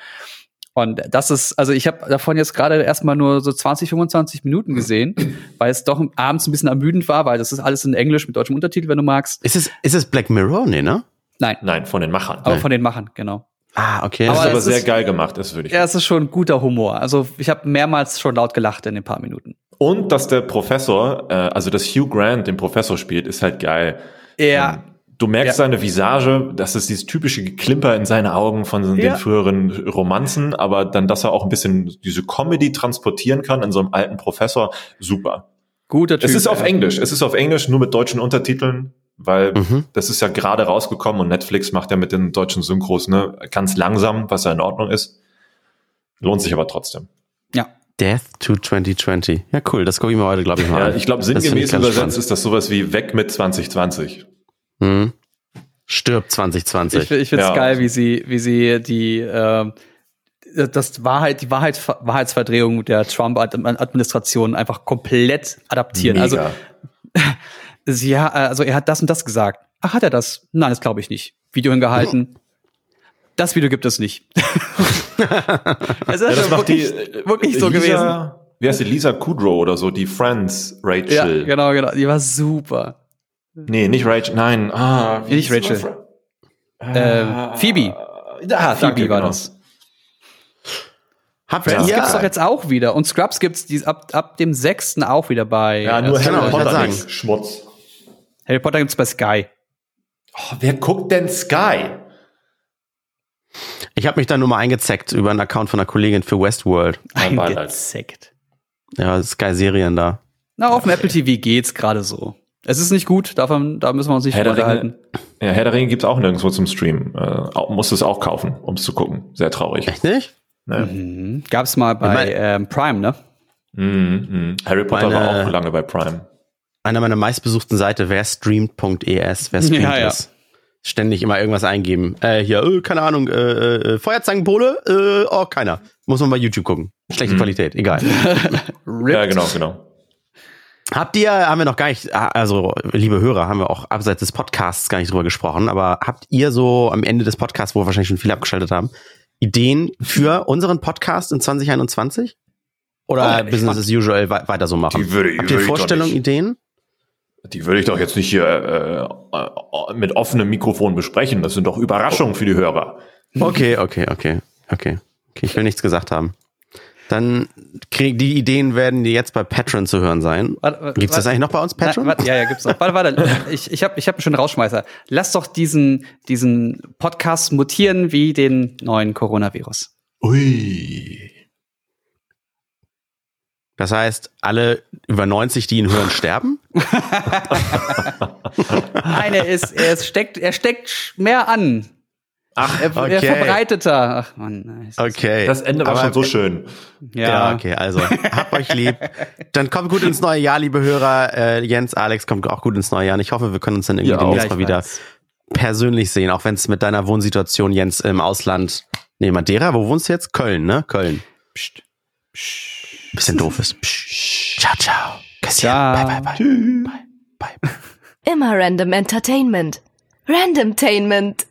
Und das ist, also ich habe davon jetzt gerade erstmal nur so 20, 25 Minuten gesehen, *clears throat* weil es doch abends ein bisschen ermüdend war, weil das ist alles in Englisch mit deutschem Untertitel, wenn du magst. Ist es, ist es Black Mirror? Nee, ne? Nein, Nein, von den Machern. aber von den Machern, genau. Ah, okay. das aber ist aber sehr ist- geil gemacht, das würde ich. Ja, es ist schon guter Humor. Also ich habe mehrmals schon laut gelacht in den paar Minuten. Und dass der Professor, äh, also dass Hugh Grant den Professor spielt, ist halt geil. Ja. Ähm, Du merkst Ja. seine Visage, das ist dieses typische Geklimper in seine Augen von so Ja. den früheren Romanzen, aber dann, dass er auch ein bisschen diese Comedy transportieren kann in so einem alten Professor, super. Guter Typ. Es ist auf. Englisch, es ist auf Englisch, nur mit deutschen Untertiteln, weil Mhm. das ist ja gerade rausgekommen und Netflix macht ja mit den deutschen Synchros ne, ganz langsam, was ja in Ordnung ist. Lohnt sich aber trotzdem. Ja. Death to 2020. Ja, cool. Das gucke ich mir heute, glaube ich, mal Ja, an. ich glaube, sinngemäß übersetzt ist das sowas wie weg mit 2020. Mhm. Stirb 2020. Ich, ich finde es Ja. geil, wie sie, wie sie die ähm, das Wahrheit, die Wahrheit, Wahrheitsverdrehung der Trump-Administration einfach komplett adaptieren. Mega. Also *laughs* sie, ha- also er hat das und das gesagt. Ach, hat er das? Nein, das glaube ich nicht. Video hingehalten. Das Video gibt es nicht. *laughs* es ist Ja, das macht die wirklich, äh, wirklich so Lisa, gewesen. Wie heißt die? Lisa Kudrow oder so, die Friends Ja, Rachel. genau, genau. Die war super. Nee, nicht Rachel, nein. Ah, wie Nicht Rachel. Ähm, Phoebe. Ja, Phoebe danke, war genau. das. Habt Friends ihr, gibt's doch jetzt auch wieder. Und Scrubs gibt's die, ab, ab dem 6. auch wieder bei. Ja, nur äh, genau, Harry Potter sagen. nicht. Schmutz. Harry Potter gibt's bei Sky. Oh, wer guckt denn Sky? ich habe mich da nur mal eingezeckt über einen Account von einer Kollegin für Westworld. Eingezeckt. Ja, Sky-Serien da. Na, auf dem Apple TV geht's gerade so. Es ist nicht gut, davon, da müssen wir uns nicht Herr unterhalten. Ja, Herr der Ringe gibt's auch nirgendwo zum Stream. Äh, musst es auch kaufen, um es zu gucken. Sehr traurig. Echt nicht? Ne? Mhm. Gab's mal bei mein- ähm, Prime, ne? Mhm, mhm. Harry Potter war Meine- auch lange bei Prime. Einer meiner meistbesuchten Seite, wer streamt.es, wer *laughs* streamt Ja, ja. es. Ständig immer irgendwas eingeben. Äh, hier, äh, keine Ahnung, äh, äh, Feuerzangenbowle, äh, oh, keiner. Muss man bei YouTube gucken. Schlechte Mhm. Qualität, egal. *laughs* Ja, genau, genau. Habt ihr, haben wir noch gar nicht, also liebe Hörer, haben wir auch abseits des Podcasts gar nicht drüber gesprochen, aber habt ihr so am Ende des Podcasts, wo wir wahrscheinlich schon viele abgeschaltet haben, Ideen für unseren Podcast in 2021? Oder Oh, Business as usual wei- weiter so machen? Die würde- Habt ihr Vorstellungen. Ideen? Die würde ich doch jetzt nicht hier äh, äh, mit offenem Mikrofon besprechen. Das sind doch Überraschungen für die Hörer. Okay, okay, okay, okay. Okay, ich will nichts gesagt haben. Dann krieg, die Ideen werden die jetzt bei Patreon zu hören sein. Warte, Gibt's das eigentlich noch bei uns, Patreon? Na, warte, ja, ja, gibt's noch. Warte, warte. *laughs* Ich, ich habe ich hab einen schönen Rausschmeißer. Lass doch diesen, diesen Podcast mutieren wie den neuen Coronavirus. Ui. Das heißt, alle über 90, die ihn hören, sterben? *laughs* Nein, er ist, er ist steckt, er steckt mehr an. Ach, Er, er verbreiteter. Ach man, nice. Okay. Das Ende war Aber- schon so schön. Ja, Ja. okay, also habt euch lieb. Dann kommt gut ins neue Jahr, liebe Hörer. Äh, Jens, Alex kommt auch gut ins neue Jahr. Und ich hoffe, wir können uns dann irgendwie Ja, demnächst mal wieder Gleichfalls. persönlich sehen, auch wenn es mit deiner Wohnsituation, Jens, im Ausland. Nee, Madeira, wo wohnst du jetzt? Köln, ne? Köln. Psst. Psst. Bisschen doof ist. Psch. Ciao, ciao. Küsschen. Ciao. Bye, bye, bye. Bye, bye. Immer Random Entertainment. Randomtainment.